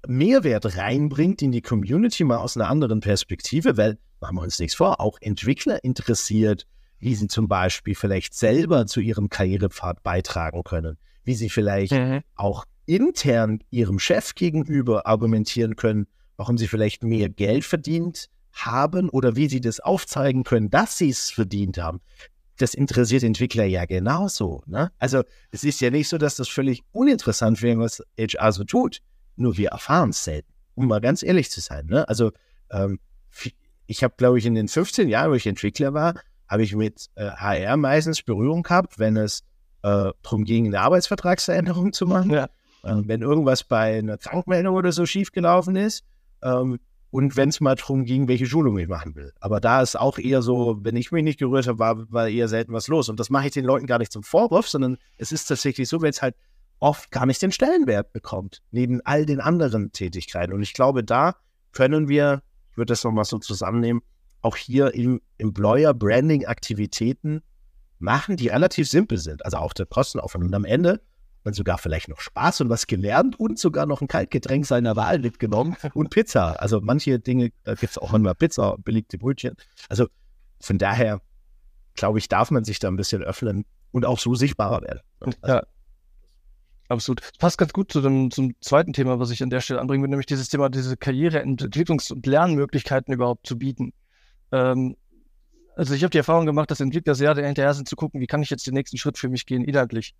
Mehrwert reinbringt in die Community mal aus einer anderen Perspektive, weil, machen wir uns nichts vor, auch Entwickler interessiert, wie sie zum Beispiel vielleicht selber zu ihrem Karrierepfad beitragen können, wie sie vielleicht mhm. auch intern ihrem Chef gegenüber argumentieren können, warum sie vielleicht mehr Geld verdient haben oder wie sie das aufzeigen können, dass sie es verdient haben. Das interessiert Entwickler ja genauso. Ne? Also es ist ja nicht so, dass das völlig uninteressant wäre, was HR so tut. Nur wir erfahren es selten, um mal ganz ehrlich zu sein. Ne? Also ähm, ich habe, glaube ich, in den 15 Jahren, wo ich Entwickler war, habe ich mit äh, HR meistens Berührung gehabt, wenn es äh, darum ging, eine Arbeitsvertragsveränderung zu machen. Ja. Äh, wenn irgendwas bei einer Krankmeldung oder so schiefgelaufen ist. Ähm, und wenn es mal darum ging, welche Schulung ich machen will. Aber da ist auch eher so, wenn ich mich nicht gerührt habe, war, war eher selten was los. Und das mache ich den Leuten gar nicht zum Vorwurf, sondern es ist tatsächlich so, wenn es halt oft gar nicht den Stellenwert bekommt, neben all den anderen Tätigkeiten. Und ich glaube, da können wir, ich würde das nochmal so zusammennehmen, auch hier im Employer Branding Aktivitäten machen, die relativ simpel sind. Also auch der Kostenaufwand. Und am Ende man sogar vielleicht noch Spaß und was gelernt und sogar noch ein Kaltgetränk seiner Wahl mitgenommen und Pizza. Also manche Dinge, da gibt es auch immer Pizza, belegte Brötchen. Also von daher, glaube ich, darf man sich da ein bisschen öffnen und auch so sichtbarer werden. Also, ja, Absolut. Das passt ganz gut zu dem, zum zweiten Thema, was ich an der Stelle anbringen will, nämlich dieses Thema, diese Karriere-, Entwicklungs- und Lernmöglichkeiten überhaupt zu bieten. Ähm, also ich habe die Erfahrung gemacht, dass Entwickler sehr hinterher sind zu gucken, wie kann ich jetzt den nächsten Schritt für mich gehen, inhaltlich.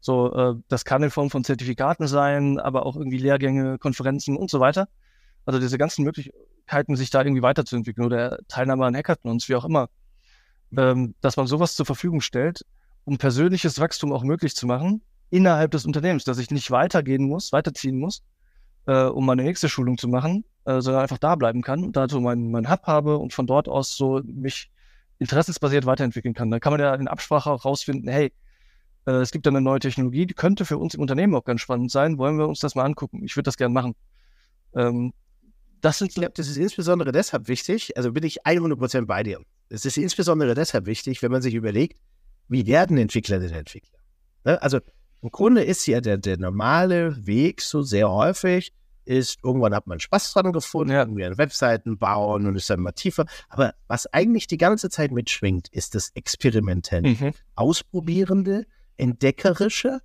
So, äh, das kann in Form von Zertifikaten sein, aber auch irgendwie Lehrgänge, Konferenzen und so weiter. Also diese ganzen Möglichkeiten, sich da irgendwie weiterzuentwickeln oder Teilnahme an Hackathons, wie auch immer, ähm, dass man sowas zur Verfügung stellt, um persönliches Wachstum auch möglich zu machen innerhalb des Unternehmens, dass ich nicht weitergehen muss, weiterziehen muss, äh, um meine nächste Schulung zu machen, äh, sondern einfach da bleiben kann und da so mein, mein Hub habe und von dort aus so mich interessensbasiert weiterentwickeln kann. Da kann man ja in Absprache auch rausfinden, hey, es gibt da eine neue Technologie, die könnte für uns im Unternehmen auch ganz spannend sein. Wollen wir uns das mal angucken? Ich würde das gerne machen. Ähm, das sind, glaube, das ist insbesondere deshalb wichtig, also bin ich 100% bei dir. Es ist insbesondere deshalb wichtig, wenn man sich überlegt, wie werden Entwickler denn Entwickler? Ne? Also im Grunde ist ja der, der normale Weg so sehr häufig, ist, irgendwann hat man Spaß dran gefunden, ja. irgendwie an Webseiten bauen und ist dann mal tiefer. Aber was eigentlich die ganze Zeit mitschwingt, ist das Experimentelle, mhm. Ausprobierende, Entdeckerische.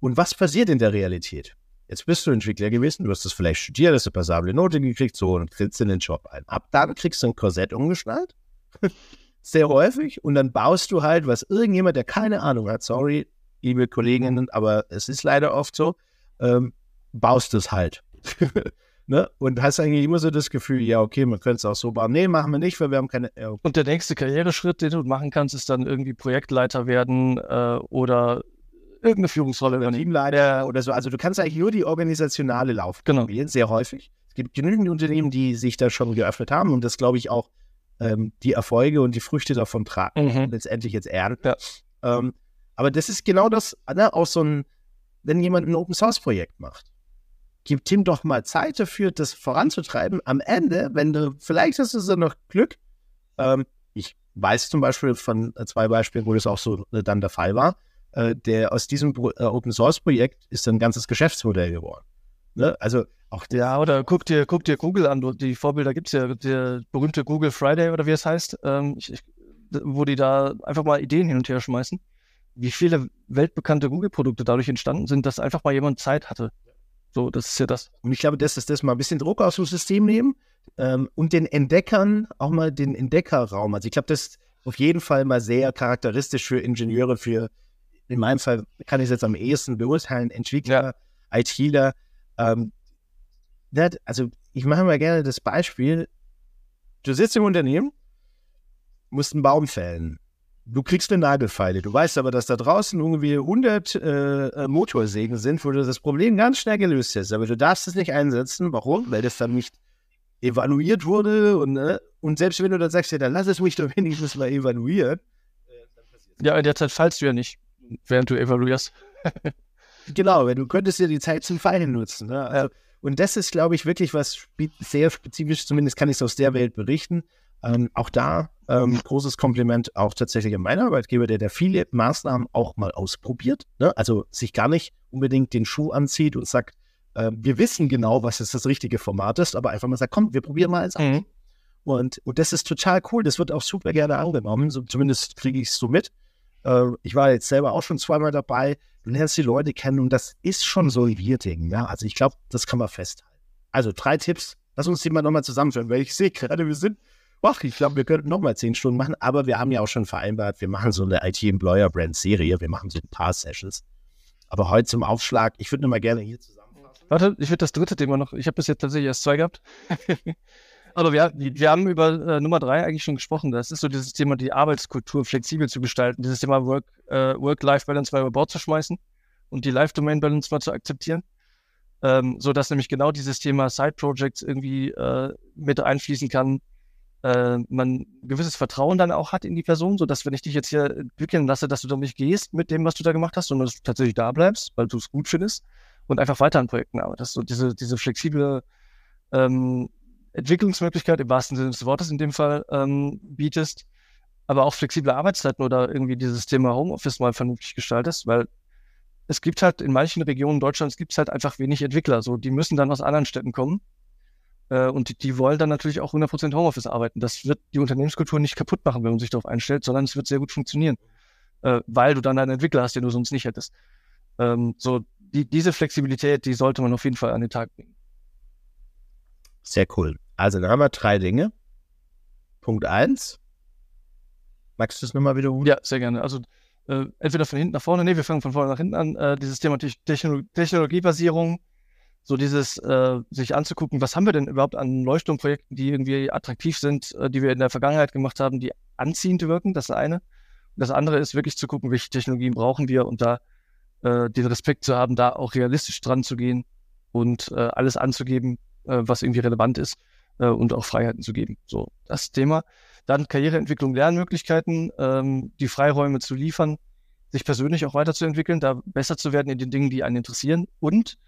Und was passiert in der Realität? Jetzt bist du Entwickler gewesen, du hast das vielleicht studiert, hast eine passable Note gekriegt, so und trittst in den Job ein. Ab dann kriegst du ein Korsett umgeschnallt. Sehr häufig. Und dann baust du halt, was irgendjemand, der keine Ahnung hat, sorry, liebe Kolleginnen, aber es ist leider oft so, ähm, baust es halt. ne? Und hast eigentlich immer so das Gefühl, ja, okay, man könnte es auch so bauen. Nee, machen wir nicht, weil wir haben keine. Ja, okay. Und der nächste Karriereschritt, den du machen kannst, ist dann irgendwie Projektleiter werden äh, oder irgendeine Führungsrolle oder Teamleiter oder so. Also du kannst eigentlich nur die organisationale Laufbahn genau. wählen, sehr häufig. Es gibt genügend Unternehmen, die sich da schon geöffnet haben und das glaube ich auch ähm, die Erfolge und die Früchte davon tragen, mhm. letztendlich jetzt ernten. Ja. Ähm, aber das ist genau das, ne, auch so ein, wenn jemand ein Open Source Projekt macht. Gibt ihm doch mal Zeit dafür, das voranzutreiben. Am Ende, wenn du, vielleicht hast du so noch Glück. Ähm, ich weiß zum Beispiel von zwei Beispielen, wo das auch so äh, dann der Fall war. Äh, der aus diesem äh, Open Source Projekt ist ein ganzes Geschäftsmodell geworden. Ne? Also auch der. Ja, oder guck dir, guck dir Google an. Die Vorbilder gibt es ja, der berühmte Google Friday oder wie es heißt, ähm, ich, wo die da einfach mal Ideen hin und her schmeißen wie viele weltbekannte Google-Produkte dadurch entstanden sind, dass einfach mal jemand Zeit hatte. So, das ist ja das. Und ich glaube, das ist das mal ein bisschen Druck aus dem System nehmen ähm, und den Entdeckern auch mal den Entdeckerraum. Also ich glaube, das ist auf jeden Fall mal sehr charakteristisch für Ingenieure, für in meinem Fall kann ich es jetzt am ehesten beurteilen, Entwickler, ja. ITler. Ähm, also ich mache mal gerne das Beispiel. Du sitzt im Unternehmen, musst einen Baum fällen du kriegst eine Nagelfeile. Du weißt aber, dass da draußen irgendwie 100 äh, äh, Motorsägen sind, wo du das Problem ganz schnell gelöst hast. Aber du darfst es nicht einsetzen. Warum? Weil das dann nicht evaluiert wurde und, äh, und selbst wenn du dann sagst, ja, dann lass es mich doch wenigstens mal evaluieren. Ja, in der Zeit fallst du ja nicht, während du evaluierst. genau, wenn du könntest ja die Zeit zum Feilen nutzen. Ne? Also, und das ist, glaube ich, wirklich was spe sehr spezifisch, zumindest kann ich es aus der Welt berichten. Ähm, auch da ähm, großes Kompliment auch tatsächlich an meinen Arbeitgeber, der da viele Maßnahmen auch mal ausprobiert. Ne? Also sich gar nicht unbedingt den Schuh anzieht und sagt, äh, wir wissen genau, was jetzt das richtige Format ist, aber einfach mal sagt, komm, wir probieren mal eins mhm. Und, und das ist total cool. Das wird auch super gerne angenommen. So, zumindest kriege ich es so mit. Äh, ich war jetzt selber auch schon zweimal dabei. Du lernst die Leute kennen und das ist schon so ein Wir-Ding. Ja? Also ich glaube, das kann man festhalten. Also drei Tipps. Lass uns die mal nochmal zusammenführen, weil ich sehe gerade, wir sind ach, ich glaube, wir könnten nochmal zehn Stunden machen, aber wir haben ja auch schon vereinbart, wir machen so eine IT-Employer-Brand-Serie, wir machen so ein paar Sessions. Aber heute zum Aufschlag, ich würde nur mal gerne hier zusammenfassen. Warte, ich würde das dritte Thema noch, ich habe bis jetzt tatsächlich erst zwei gehabt. aber wir, wir haben über äh, Nummer drei eigentlich schon gesprochen. Das ist so dieses Thema, die Arbeitskultur flexibel zu gestalten, dieses Thema Work, äh, Work-Life-Balance mal über Bord zu schmeißen und die Life-Domain-Balance mal zu akzeptieren. Ähm, so dass nämlich genau dieses Thema Side-Projects irgendwie äh, mit einfließen kann, äh, man ein gewisses Vertrauen dann auch hat in die Person, sodass, wenn ich dich jetzt hier entwickeln lasse, dass du doch nicht gehst mit dem, was du da gemacht hast, sondern dass du tatsächlich da bleibst, weil du es gut findest und einfach weiter an Projekten arbeitest. So diese, diese flexible ähm, Entwicklungsmöglichkeit im wahrsten Sinne des Wortes in dem Fall ähm, bietest, aber auch flexible Arbeitszeiten oder irgendwie dieses Thema Homeoffice mal vernünftig gestaltest, weil es gibt halt in manchen Regionen Deutschlands gibt es halt einfach wenig Entwickler. So, die müssen dann aus anderen Städten kommen äh, und die, die, wollen dann natürlich auch 100% Homeoffice arbeiten. Das wird die Unternehmenskultur nicht kaputt machen, wenn man sich darauf einstellt, sondern es wird sehr gut funktionieren, äh, weil du dann einen Entwickler hast, den du sonst nicht hättest. Ähm, so, die, diese Flexibilität, die sollte man auf jeden Fall an den Tag bringen. Sehr cool. Also, dann haben wir drei Dinge. Punkt eins. Magst du es nochmal wiederholen? Ja, sehr gerne. Also, äh, entweder von hinten nach vorne, nee, wir fangen von vorne nach hinten an. Äh, dieses Thema Techno Technologiebasierung, so dieses äh, sich anzugucken, was haben wir denn überhaupt an Leuchtturmprojekten, die irgendwie attraktiv sind, äh, die wir in der Vergangenheit gemacht haben, die anziehend wirken, das eine. Und das andere ist wirklich zu gucken, welche Technologien brauchen wir und da äh, den Respekt zu haben, da auch realistisch dran zu gehen und äh, alles anzugeben, äh, was irgendwie relevant ist äh, und auch Freiheiten zu geben. So, das Thema. Dann Karriereentwicklung, Lernmöglichkeiten, ähm, die Freiräume zu liefern, sich persönlich auch weiterzuentwickeln, da besser zu werden in den Dingen, die einen interessieren und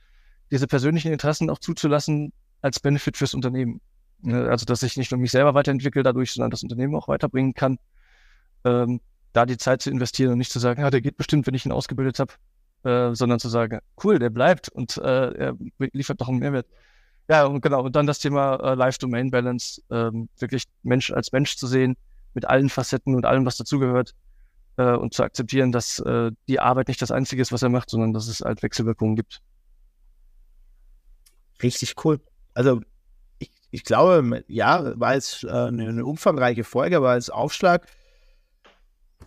diese persönlichen Interessen auch zuzulassen als Benefit fürs Unternehmen. Ne, also, dass ich nicht nur mich selber weiterentwickle dadurch, sondern das Unternehmen auch weiterbringen kann. Ähm, da die Zeit zu investieren und nicht zu sagen, ja, der geht bestimmt, wenn ich ihn ausgebildet habe, äh, sondern zu sagen, cool, der bleibt und äh, er liefert doch einen Mehrwert. Ja, und genau, und dann das Thema äh, Life-Domain-Balance, ähm, wirklich Mensch als Mensch zu sehen, mit allen Facetten und allem, was dazugehört, äh, und zu akzeptieren, dass äh, die Arbeit nicht das Einzige ist, was er macht, sondern dass es halt Wechselwirkungen gibt richtig cool. Also ich, ich glaube, ja, war es äh, eine, eine, umfangreiche Folge, aber als Aufschlag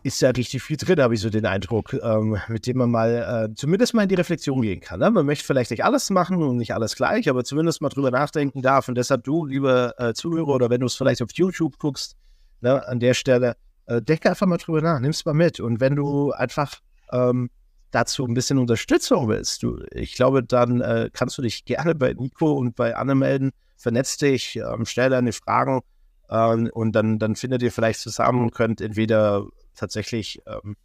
ist ja richtig viel drin, habe ich so den Eindruck, ähm, mit dem man mal äh, zumindest mal in die Reflexion gehen kann. Ne? Man möchte vielleicht nicht alles machen und nicht alles gleich, aber zumindest mal drüber nachdenken darf. Und deshalb du, liebe äh, Zuhörer, oder wenn du es vielleicht auf YouTube guckst, ne, an der Stelle, äh, denke einfach mal drüber nach, nimm es mal mit. Und wenn du einfach ähm, dazu ein bisschen Unterstützung willst, du, ich glaube, dann äh, kannst du dich gerne bei Nico und bei Anne melden, vernetz dich, ähm, stell deine Fragen ähm, und dann, dann findet ihr vielleicht zusammen und könnt entweder tatsächlich ähm,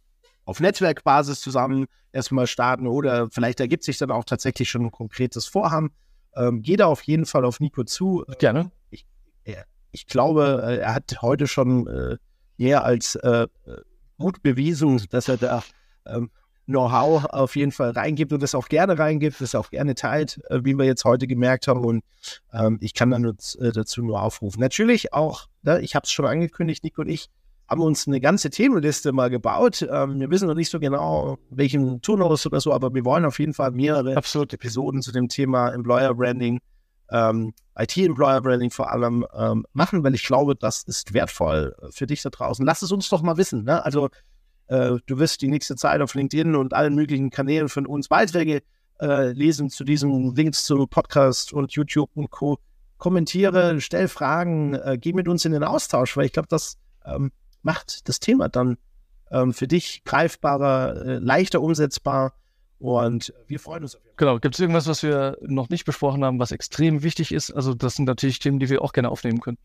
auf Netzwerkbasis zusammen erstmal starten oder vielleicht ergibt sich dann auch tatsächlich schon ein konkretes Vorhaben. Ähm, geh da auf jeden Fall auf Nico zu. Gerne. Ich, ich glaube, äh, er hat heute schon äh, mehr als äh, gut bewiesen, dass er da ähm, Know-how auf jeden Fall reingibt und das auch gerne reingibt, das auch gerne teilt, äh, wie wir jetzt heute gemerkt haben. Und ähm, ich kann dann nur, äh, dazu nur aufrufen. Natürlich auch, ne, ich habe es schon angekündigt, Nico und ich haben uns eine ganze Themenliste mal gebaut. Ähm, wir wissen noch nicht so genau, welchen Turnus oder so, aber wir wollen auf jeden Fall mehrere Absolut. Episoden zu dem Thema Employer Branding, ähm, IT-Employer Branding vor allem ähm, machen, weil ich glaube, das ist wertvoll für dich da draußen. Lass es uns doch mal wissen. Ne? Also äh, du wirst die nächste Zeit auf LinkedIn und allen möglichen Kanälen von uns Beiträge äh, lesen zu diesen Links zu Podcast und YouTube und Co. Kommentiere, stell Fragen, äh, geh mit uns in den Austausch, weil ich glaube, das ähm, macht das Thema dann ähm, für dich greifbarer, äh, leichter umsetzbar Und wir freuen uns auf jeden Fall. Genau. Gibt es irgendwas, was wir noch nicht besprochen haben, was extrem wichtig ist? Also, das sind natürlich Themen, die wir auch gerne aufnehmen können.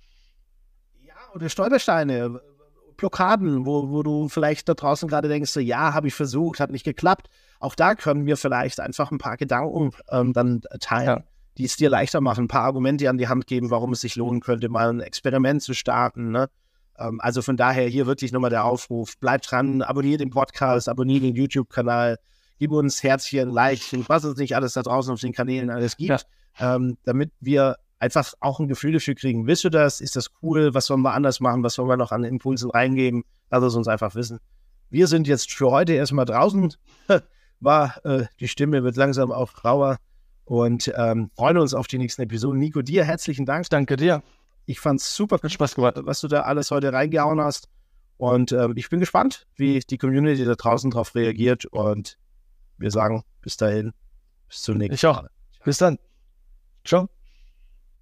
Ja, oder Stolpersteine, Blockaden, wo, wo du vielleicht da draußen gerade denkst, so, ja, habe ich versucht, hat nicht geklappt. Auch da können wir vielleicht einfach ein paar Gedanken ähm, dann teilen. Ja die es dir leichter machen, ein paar Argumente an die Hand geben, warum es sich lohnen könnte, mal ein Experiment zu starten. Ne? Ähm, also von daher hier wirklich nochmal der Aufruf, bleibt dran, abonniert den Podcast, abonniert den YouTube-Kanal, gib uns Herzchen, Like, was es nicht alles da draußen auf den Kanälen alles gibt, ja. ähm, damit wir einfach auch ein Gefühl dafür kriegen. Wisst du das? Ist das cool? Was sollen wir anders machen? Was sollen wir noch an Impulsen reingeben? Lass es uns einfach wissen. Wir sind jetzt für heute erstmal draußen. War äh, die Stimme wird langsam auch rauer und ähm, freuen uns auf die nächsten Episoden. Nico, dir herzlichen Dank. Danke dir. Ich fand es super Spaß gemacht, was du da alles heute reingehauen hast. Und äh, ich bin gespannt, wie die Community da draußen darauf reagiert. Und wir sagen bis dahin, bis zum nächsten Mal. Ich auch. Bis dann. Ciao.